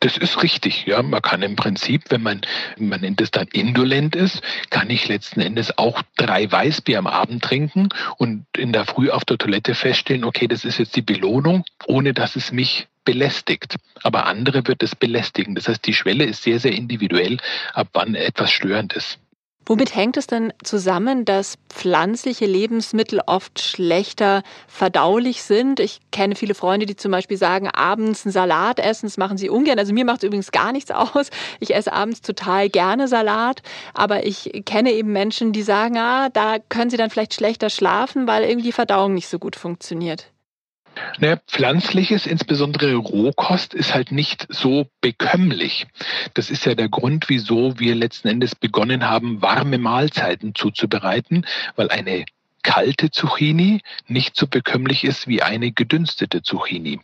Das ist richtig, ja. Man kann im Prinzip, wenn man, man nennt es dann indolent ist, kann ich letzten Endes auch drei Weißbier am Abend trinken und in der Früh auf der Toilette feststellen, okay, das ist jetzt die Belohnung, ohne dass es mich belästigt. Aber andere wird es belästigen. Das heißt, die Schwelle ist sehr, sehr individuell, ab wann etwas störend ist. Womit hängt es denn zusammen, dass pflanzliche Lebensmittel oft schlechter verdaulich sind? Ich kenne viele Freunde, die zum Beispiel sagen, abends einen Salat essen, das machen sie ungern. Also mir macht es übrigens gar nichts aus. Ich esse abends total gerne Salat, aber ich kenne eben Menschen, die sagen, ah, da können sie dann vielleicht schlechter schlafen, weil irgendwie die Verdauung nicht so gut funktioniert. Naja, pflanzliches, insbesondere Rohkost, ist halt nicht so bekömmlich. Das ist ja der Grund, wieso wir letzten Endes begonnen haben, warme Mahlzeiten zuzubereiten, weil eine kalte Zucchini nicht so bekömmlich ist wie eine gedünstete Zucchini.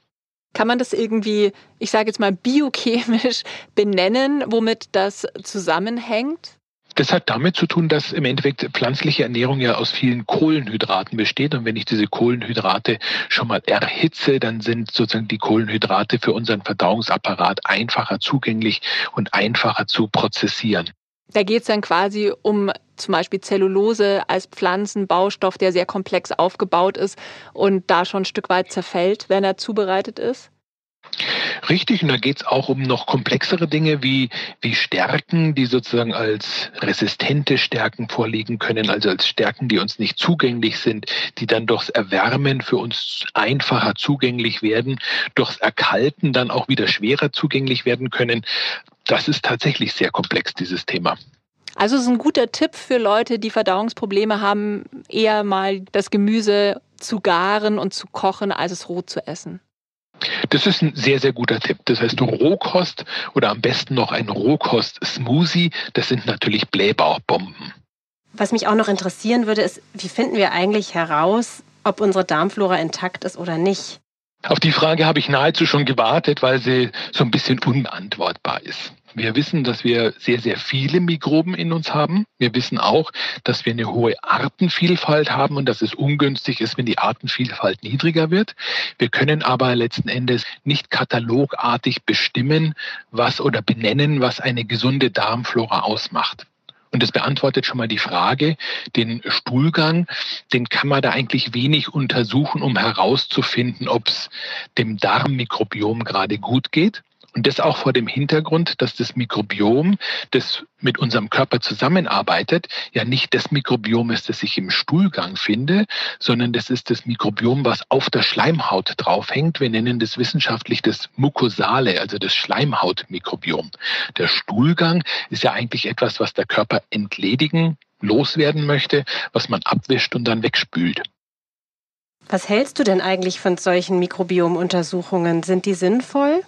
Kann man das irgendwie, ich sage jetzt mal, biochemisch benennen, womit das zusammenhängt? Das hat damit zu tun, dass im Endeffekt pflanzliche Ernährung ja aus vielen Kohlenhydraten besteht. Und wenn ich diese Kohlenhydrate schon mal erhitze, dann sind sozusagen die Kohlenhydrate für unseren Verdauungsapparat einfacher zugänglich und einfacher zu prozessieren. Da geht es dann quasi um zum Beispiel Zellulose als Pflanzenbaustoff, der sehr komplex aufgebaut ist und da schon ein Stück weit zerfällt, wenn er zubereitet ist? Richtig, und da geht es auch um noch komplexere Dinge wie, wie Stärken, die sozusagen als resistente Stärken vorliegen können, also als Stärken, die uns nicht zugänglich sind, die dann durchs Erwärmen für uns einfacher zugänglich werden, durchs Erkalten dann auch wieder schwerer zugänglich werden können. Das ist tatsächlich sehr komplex, dieses Thema. Also es ist ein guter Tipp für Leute, die Verdauungsprobleme haben, eher mal das Gemüse zu garen und zu kochen, als es roh zu essen. Das ist ein sehr, sehr guter Tipp. Das heißt, Rohkost oder am besten noch ein Rohkost-Smoothie, das sind natürlich Blähbauchbomben. Was mich auch noch interessieren würde, ist, wie finden wir eigentlich heraus, ob unsere Darmflora intakt ist oder nicht? Auf die Frage habe ich nahezu schon gewartet, weil sie so ein bisschen unbeantwortbar ist. Wir wissen, dass wir sehr, sehr viele Mikroben in uns haben. Wir wissen auch, dass wir eine hohe Artenvielfalt haben und dass es ungünstig ist, wenn die Artenvielfalt niedriger wird. Wir können aber letzten Endes nicht katalogartig bestimmen, was oder benennen, was eine gesunde Darmflora ausmacht. Und das beantwortet schon mal die Frage, den Stuhlgang, den kann man da eigentlich wenig untersuchen, um herauszufinden, ob es dem Darmmikrobiom gerade gut geht. Und das auch vor dem Hintergrund, dass das Mikrobiom, das mit unserem Körper zusammenarbeitet, ja nicht das Mikrobiom ist, das ich im Stuhlgang finde, sondern das ist das Mikrobiom, was auf der Schleimhaut draufhängt. Wir nennen das wissenschaftlich das Mukosale, also das Schleimhautmikrobiom. Der Stuhlgang ist ja eigentlich etwas, was der Körper entledigen, loswerden möchte, was man abwischt und dann wegspült. Was hältst du denn eigentlich von solchen Mikrobiomuntersuchungen? Sind die sinnvoll?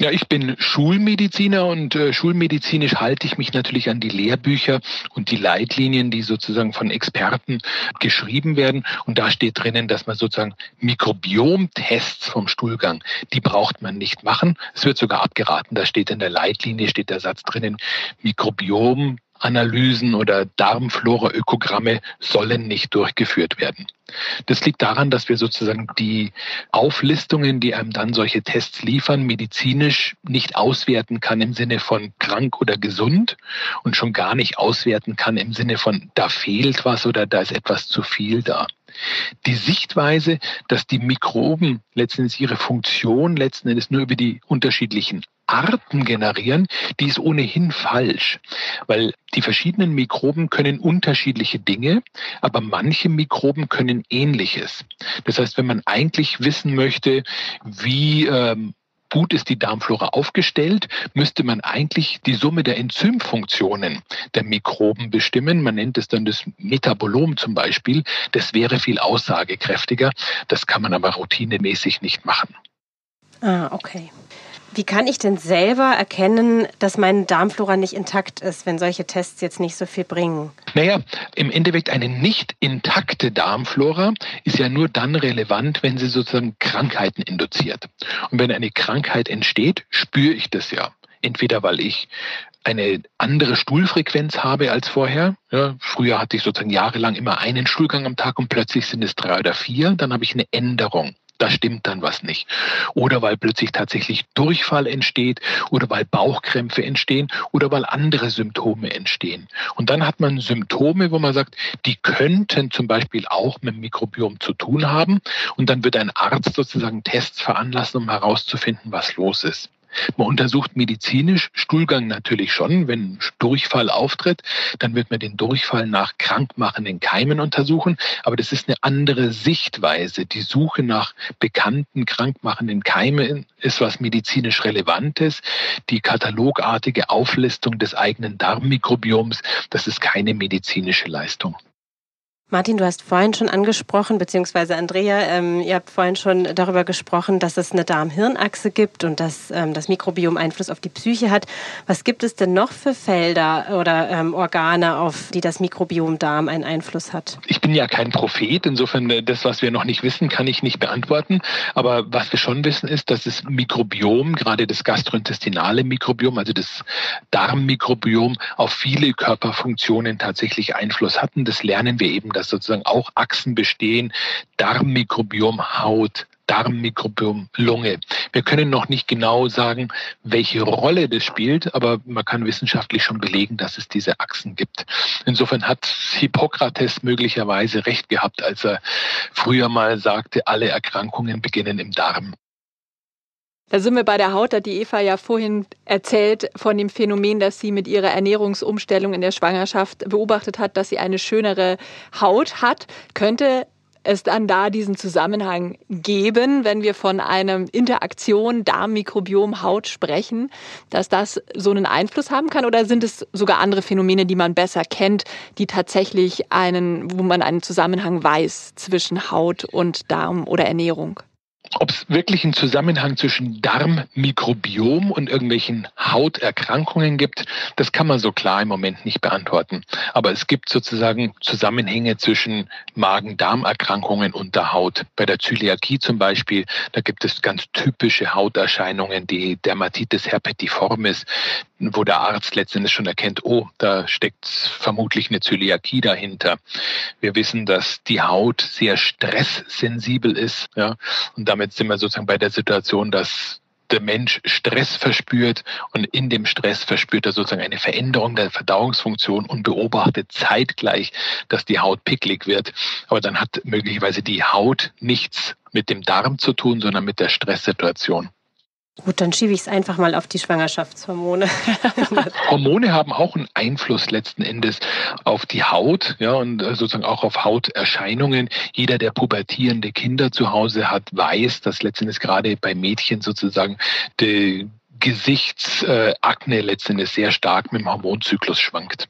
Ja, ich bin Schulmediziner und äh, schulmedizinisch halte ich mich natürlich an die Lehrbücher und die Leitlinien, die sozusagen von Experten geschrieben werden. Und da steht drinnen, dass man sozusagen Mikrobiomtests vom Stuhlgang, die braucht man nicht machen. Es wird sogar abgeraten. Da steht in der Leitlinie, steht der Satz drinnen, Mikrobiom Analysen oder Darmflora-Ökogramme sollen nicht durchgeführt werden. Das liegt daran, dass wir sozusagen die Auflistungen, die einem dann solche Tests liefern, medizinisch nicht auswerten kann im Sinne von krank oder gesund und schon gar nicht auswerten kann im Sinne von da fehlt was oder da ist etwas zu viel da. Die Sichtweise, dass die Mikroben letztendlich ihre Funktion letzten Endes nur über die unterschiedlichen Arten generieren, die ist ohnehin falsch, weil die verschiedenen Mikroben können unterschiedliche Dinge, aber manche Mikroben können ähnliches. Das heißt, wenn man eigentlich wissen möchte, wie ähm, gut ist die Darmflora aufgestellt, müsste man eigentlich die Summe der Enzymfunktionen der Mikroben bestimmen. Man nennt es dann das Metabolom zum Beispiel. Das wäre viel aussagekräftiger. Das kann man aber routinemäßig nicht machen. Ah, okay. Wie kann ich denn selber erkennen, dass meine Darmflora nicht intakt ist, wenn solche Tests jetzt nicht so viel bringen? Naja, im Endeffekt eine nicht intakte Darmflora ist ja nur dann relevant, wenn sie sozusagen Krankheiten induziert. Und wenn eine Krankheit entsteht, spüre ich das ja. Entweder weil ich eine andere Stuhlfrequenz habe als vorher. Ja, früher hatte ich sozusagen jahrelang immer einen Stuhlgang am Tag und plötzlich sind es drei oder vier. Dann habe ich eine Änderung da stimmt dann was nicht. Oder weil plötzlich tatsächlich Durchfall entsteht oder weil Bauchkrämpfe entstehen oder weil andere Symptome entstehen. Und dann hat man Symptome, wo man sagt, die könnten zum Beispiel auch mit dem Mikrobiom zu tun haben. Und dann wird ein Arzt sozusagen Tests veranlassen, um herauszufinden, was los ist. Man untersucht medizinisch Stuhlgang natürlich schon. Wenn Durchfall auftritt, dann wird man den Durchfall nach krankmachenden Keimen untersuchen. Aber das ist eine andere Sichtweise. Die Suche nach bekannten krankmachenden Keimen ist was medizinisch Relevantes. Die katalogartige Auflistung des eigenen Darmmikrobioms, das ist keine medizinische Leistung. Martin, du hast vorhin schon angesprochen, beziehungsweise Andrea, ähm, ihr habt vorhin schon darüber gesprochen, dass es eine Darm-Hirn-Achse gibt und dass ähm, das Mikrobiom Einfluss auf die Psyche hat. Was gibt es denn noch für Felder oder ähm, Organe, auf die das Mikrobiom Darm einen Einfluss hat? Ich bin ja kein Prophet, insofern äh, das, was wir noch nicht wissen, kann ich nicht beantworten. Aber was wir schon wissen, ist, dass das Mikrobiom, gerade das gastrointestinale Mikrobiom, also das Darmmikrobiom, auf viele Körperfunktionen tatsächlich Einfluss hatten. Das lernen wir eben, dass sozusagen auch Achsen bestehen, Darmmikrobiom, Haut, Darmmikrobiom, Lunge. Wir können noch nicht genau sagen, welche Rolle das spielt, aber man kann wissenschaftlich schon belegen, dass es diese Achsen gibt. Insofern hat Hippokrates möglicherweise recht gehabt, als er früher mal sagte, alle Erkrankungen beginnen im Darm. Da sind wir bei der Haut, da hat die Eva ja vorhin erzählt von dem Phänomen, dass sie mit ihrer Ernährungsumstellung in der Schwangerschaft beobachtet hat, dass sie eine schönere Haut hat. Könnte es dann da diesen Zusammenhang geben, wenn wir von einer Interaktion Darmmikrobiom Haut sprechen, dass das so einen Einfluss haben kann oder sind es sogar andere Phänomene, die man besser kennt, die tatsächlich einen, wo man einen Zusammenhang weiß zwischen Haut und Darm oder Ernährung? Ob es wirklich einen Zusammenhang zwischen Darmmikrobiom und irgendwelchen Hauterkrankungen gibt, das kann man so klar im Moment nicht beantworten. Aber es gibt sozusagen Zusammenhänge zwischen Magen-Darm-Erkrankungen und der Haut. Bei der Zöliakie zum Beispiel, da gibt es ganz typische Hauterscheinungen, die Dermatitis herpetiformis, wo der Arzt letztendlich schon erkennt, oh, da steckt vermutlich eine Zöliakie dahinter. Wir wissen, dass die Haut sehr stresssensibel ist, ja, und damit sind wir sozusagen bei der Situation, dass der Mensch Stress verspürt und in dem Stress verspürt er sozusagen eine Veränderung der Verdauungsfunktion und beobachtet zeitgleich, dass die Haut picklig wird. Aber dann hat möglicherweise die Haut nichts mit dem Darm zu tun, sondern mit der Stresssituation. Gut, dann schiebe ich es einfach mal auf die Schwangerschaftshormone. Hormone haben auch einen Einfluss letzten Endes auf die Haut, ja, und äh, sozusagen auch auf Hauterscheinungen. Jeder, der pubertierende Kinder zu Hause hat, weiß, dass letzten Endes gerade bei Mädchen sozusagen die Gesichtsakne letzten Endes sehr stark mit dem Hormonzyklus schwankt.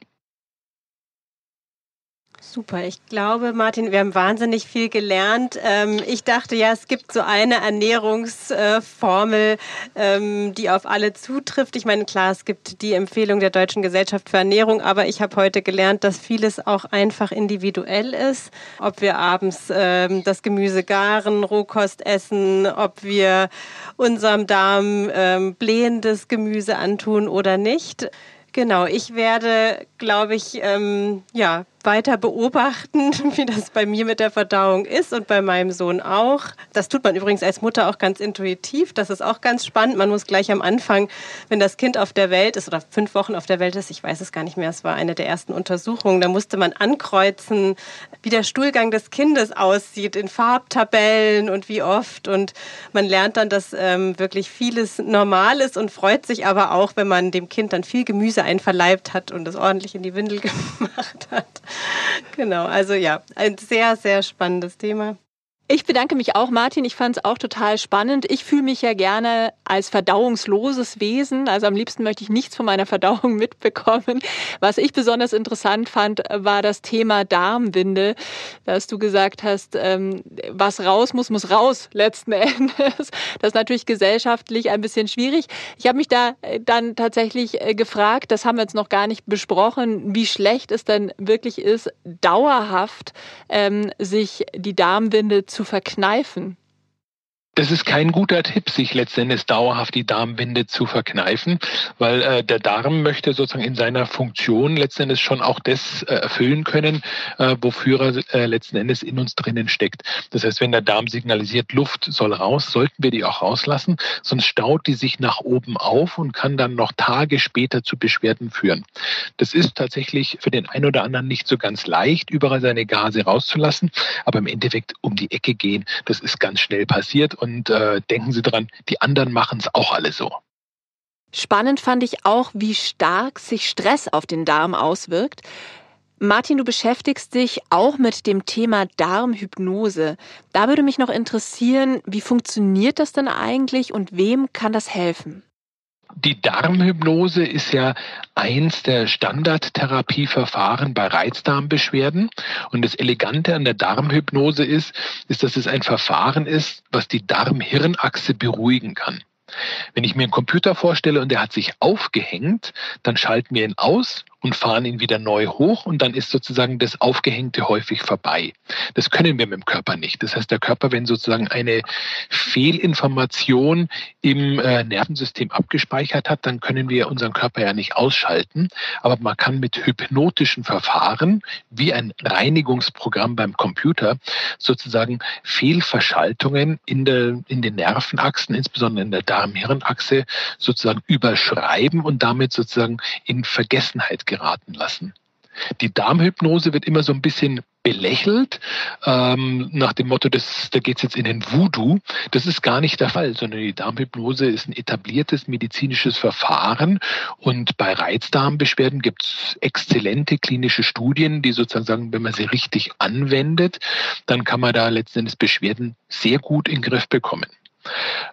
Super, ich glaube, Martin, wir haben wahnsinnig viel gelernt. Ähm, ich dachte ja, es gibt so eine Ernährungsformel, ähm, die auf alle zutrifft. Ich meine, klar, es gibt die Empfehlung der Deutschen Gesellschaft für Ernährung, aber ich habe heute gelernt, dass vieles auch einfach individuell ist. Ob wir abends ähm, das Gemüse garen, Rohkost essen, ob wir unserem Darm blähendes Gemüse antun oder nicht. Genau, ich werde, glaube ich, ähm, ja, weiter beobachten, wie das bei mir mit der Verdauung ist und bei meinem Sohn auch. Das tut man übrigens als Mutter auch ganz intuitiv. Das ist auch ganz spannend. Man muss gleich am Anfang, wenn das Kind auf der Welt ist oder fünf Wochen auf der Welt ist, ich weiß es gar nicht mehr, es war eine der ersten Untersuchungen, da musste man ankreuzen, wie der Stuhlgang des Kindes aussieht in Farbtabellen und wie oft. Und man lernt dann, dass ähm, wirklich vieles normal ist und freut sich aber auch, wenn man dem Kind dann viel Gemüse einverleibt hat und es ordentlich in die Windel gemacht hat. Genau, also ja, ein sehr, sehr spannendes Thema. Ich bedanke mich auch, Martin. Ich fand es auch total spannend. Ich fühle mich ja gerne als verdauungsloses Wesen. Also am liebsten möchte ich nichts von meiner Verdauung mitbekommen. Was ich besonders interessant fand, war das Thema Darmwinde, dass du gesagt hast, ähm, was raus muss, muss raus letzten Endes. Das ist natürlich gesellschaftlich ein bisschen schwierig. Ich habe mich da äh, dann tatsächlich äh, gefragt, das haben wir jetzt noch gar nicht besprochen, wie schlecht es denn wirklich ist, dauerhaft ähm, sich die Darmwinde zu verkneifen? Das ist kein guter Tipp, sich letztendlich dauerhaft die Darmwinde zu verkneifen, weil äh, der Darm möchte sozusagen in seiner Funktion letztendlich schon auch das äh, erfüllen können, äh, wofür er äh, letzten Endes in uns drinnen steckt. Das heißt, wenn der Darm signalisiert, Luft soll raus, sollten wir die auch rauslassen, sonst staut die sich nach oben auf und kann dann noch Tage später zu Beschwerden führen. Das ist tatsächlich für den einen oder anderen nicht so ganz leicht, überall seine Gase rauszulassen, aber im Endeffekt um die Ecke gehen, das ist ganz schnell passiert und äh, denken Sie dran, die anderen machen es auch alle so. Spannend fand ich auch, wie stark sich Stress auf den Darm auswirkt. Martin, du beschäftigst dich auch mit dem Thema Darmhypnose. Da würde mich noch interessieren, wie funktioniert das denn eigentlich und wem kann das helfen? Die Darmhypnose ist ja eins der Standardtherapieverfahren bei Reizdarmbeschwerden. Und das Elegante an der Darmhypnose ist, ist, dass es ein Verfahren ist, was die Darm-Hirn-Achse beruhigen kann. Wenn ich mir einen Computer vorstelle und der hat sich aufgehängt, dann schalten wir ihn aus und fahren ihn wieder neu hoch und dann ist sozusagen das Aufgehängte häufig vorbei. Das können wir mit dem Körper nicht. Das heißt, der Körper, wenn sozusagen eine Fehlinformation im äh, Nervensystem abgespeichert hat, dann können wir unseren Körper ja nicht ausschalten. Aber man kann mit hypnotischen Verfahren, wie ein Reinigungsprogramm beim Computer, sozusagen Fehlverschaltungen in, der, in den Nervenachsen, insbesondere in der Darm-Hirn-Achse, sozusagen überschreiben und damit sozusagen in Vergessenheit geraten lassen. Die Darmhypnose wird immer so ein bisschen belächelt, ähm, nach dem Motto, das, da geht's jetzt in den Voodoo. Das ist gar nicht der Fall, sondern die Darmhypnose ist ein etabliertes medizinisches Verfahren und bei Reizdarmbeschwerden gibt's exzellente klinische Studien, die sozusagen sagen, wenn man sie richtig anwendet, dann kann man da letztendlich Beschwerden sehr gut in den Griff bekommen.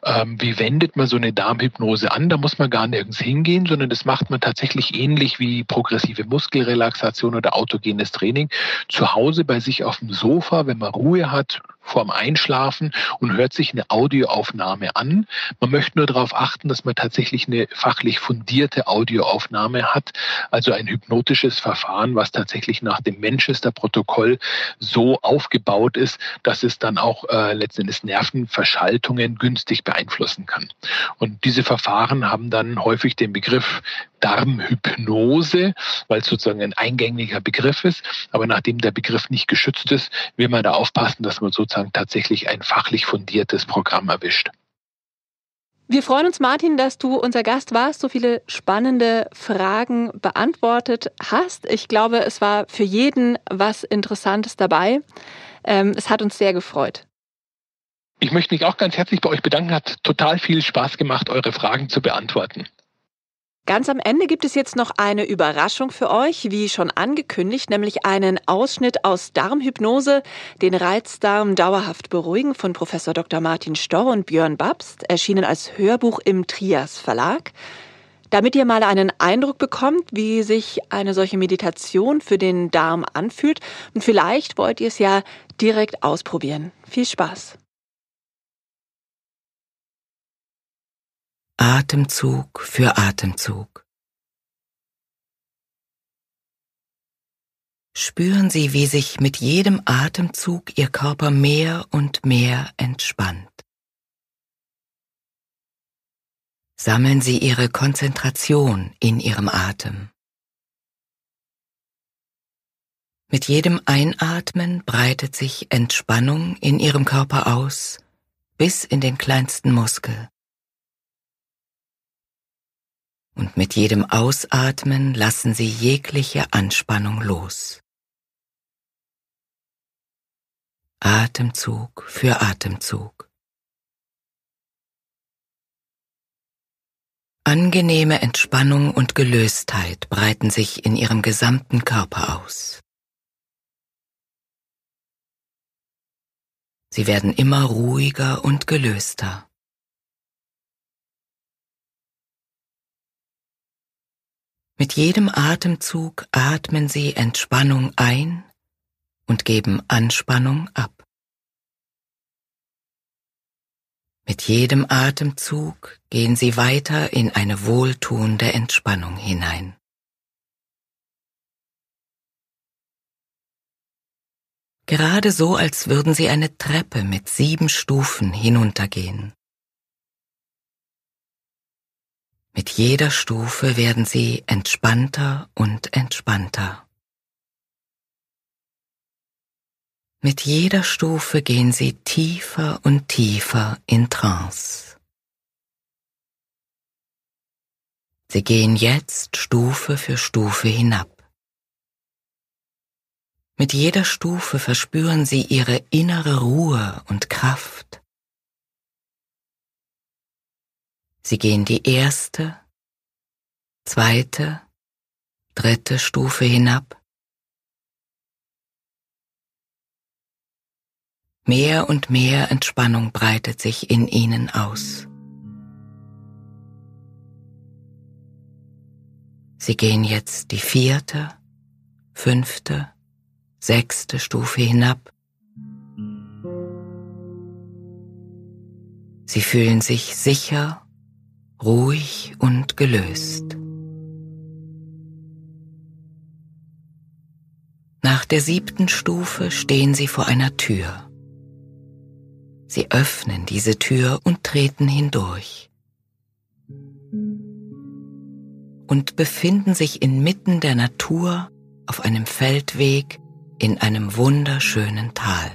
Ähm, wie wendet man so eine Darmhypnose an? Da muss man gar nirgends hingehen, sondern das macht man tatsächlich ähnlich wie progressive Muskelrelaxation oder autogenes Training zu Hause bei sich auf dem Sofa, wenn man Ruhe hat, vorm Einschlafen und hört sich eine Audioaufnahme an. Man möchte nur darauf achten, dass man tatsächlich eine fachlich fundierte Audioaufnahme hat, also ein hypnotisches Verfahren, was tatsächlich nach dem Manchester-Protokoll so aufgebaut ist, dass es dann auch äh, letztendlich Nervenverschaltungen günstig beeinflussen kann. Und diese Verfahren haben dann häufig den Begriff Darmhypnose, weil es sozusagen ein eingängiger Begriff ist. Aber nachdem der Begriff nicht geschützt ist, will man da aufpassen, dass man sozusagen tatsächlich ein fachlich fundiertes Programm erwischt. Wir freuen uns, Martin, dass du unser Gast warst, so viele spannende Fragen beantwortet hast. Ich glaube, es war für jeden was Interessantes dabei. Ähm, es hat uns sehr gefreut. Ich möchte mich auch ganz herzlich bei euch bedanken. Hat total viel Spaß gemacht, eure Fragen zu beantworten. Ganz am Ende gibt es jetzt noch eine Überraschung für euch, wie schon angekündigt, nämlich einen Ausschnitt aus Darmhypnose, den Reizdarm dauerhaft beruhigen von Professor Dr. Martin Storr und Björn Babst, erschienen als Hörbuch im Trias Verlag. Damit ihr mal einen Eindruck bekommt, wie sich eine solche Meditation für den Darm anfühlt und vielleicht wollt ihr es ja direkt ausprobieren. Viel Spaß! Atemzug für Atemzug. Spüren Sie, wie sich mit jedem Atemzug Ihr Körper mehr und mehr entspannt. Sammeln Sie Ihre Konzentration in Ihrem Atem. Mit jedem Einatmen breitet sich Entspannung in Ihrem Körper aus, bis in den kleinsten Muskel und mit jedem Ausatmen lassen Sie jegliche Anspannung los. Atemzug für Atemzug. Angenehme Entspannung und Gelöstheit breiten sich in Ihrem gesamten Körper aus. Sie werden immer ruhiger und gelöster. Mit jedem Atemzug atmen Sie Entspannung ein und geben Anspannung ab. Mit jedem Atemzug gehen Sie weiter in eine wohltuende Entspannung hinein. Gerade so, als würden Sie eine Treppe mit sieben Stufen hinuntergehen. Mit jeder Stufe werden sie entspannter und entspannter. Mit jeder Stufe gehen sie tiefer und tiefer in Trance. Sie gehen jetzt Stufe für Stufe hinab. Mit jeder Stufe verspüren sie ihre innere Ruhe und Kraft. Sie gehen die erste, zweite, dritte Stufe hinab. Mehr und mehr Entspannung breitet sich in ihnen aus. Sie gehen jetzt die vierte, fünfte, sechste Stufe hinab. Sie fühlen sich sicher, ruhig und gelöst. Nach der siebten Stufe stehen Sie vor einer Tür. Sie öffnen diese Tür und treten hindurch. Und befinden sich inmitten der Natur auf einem Feldweg in einem wunderschönen Tal.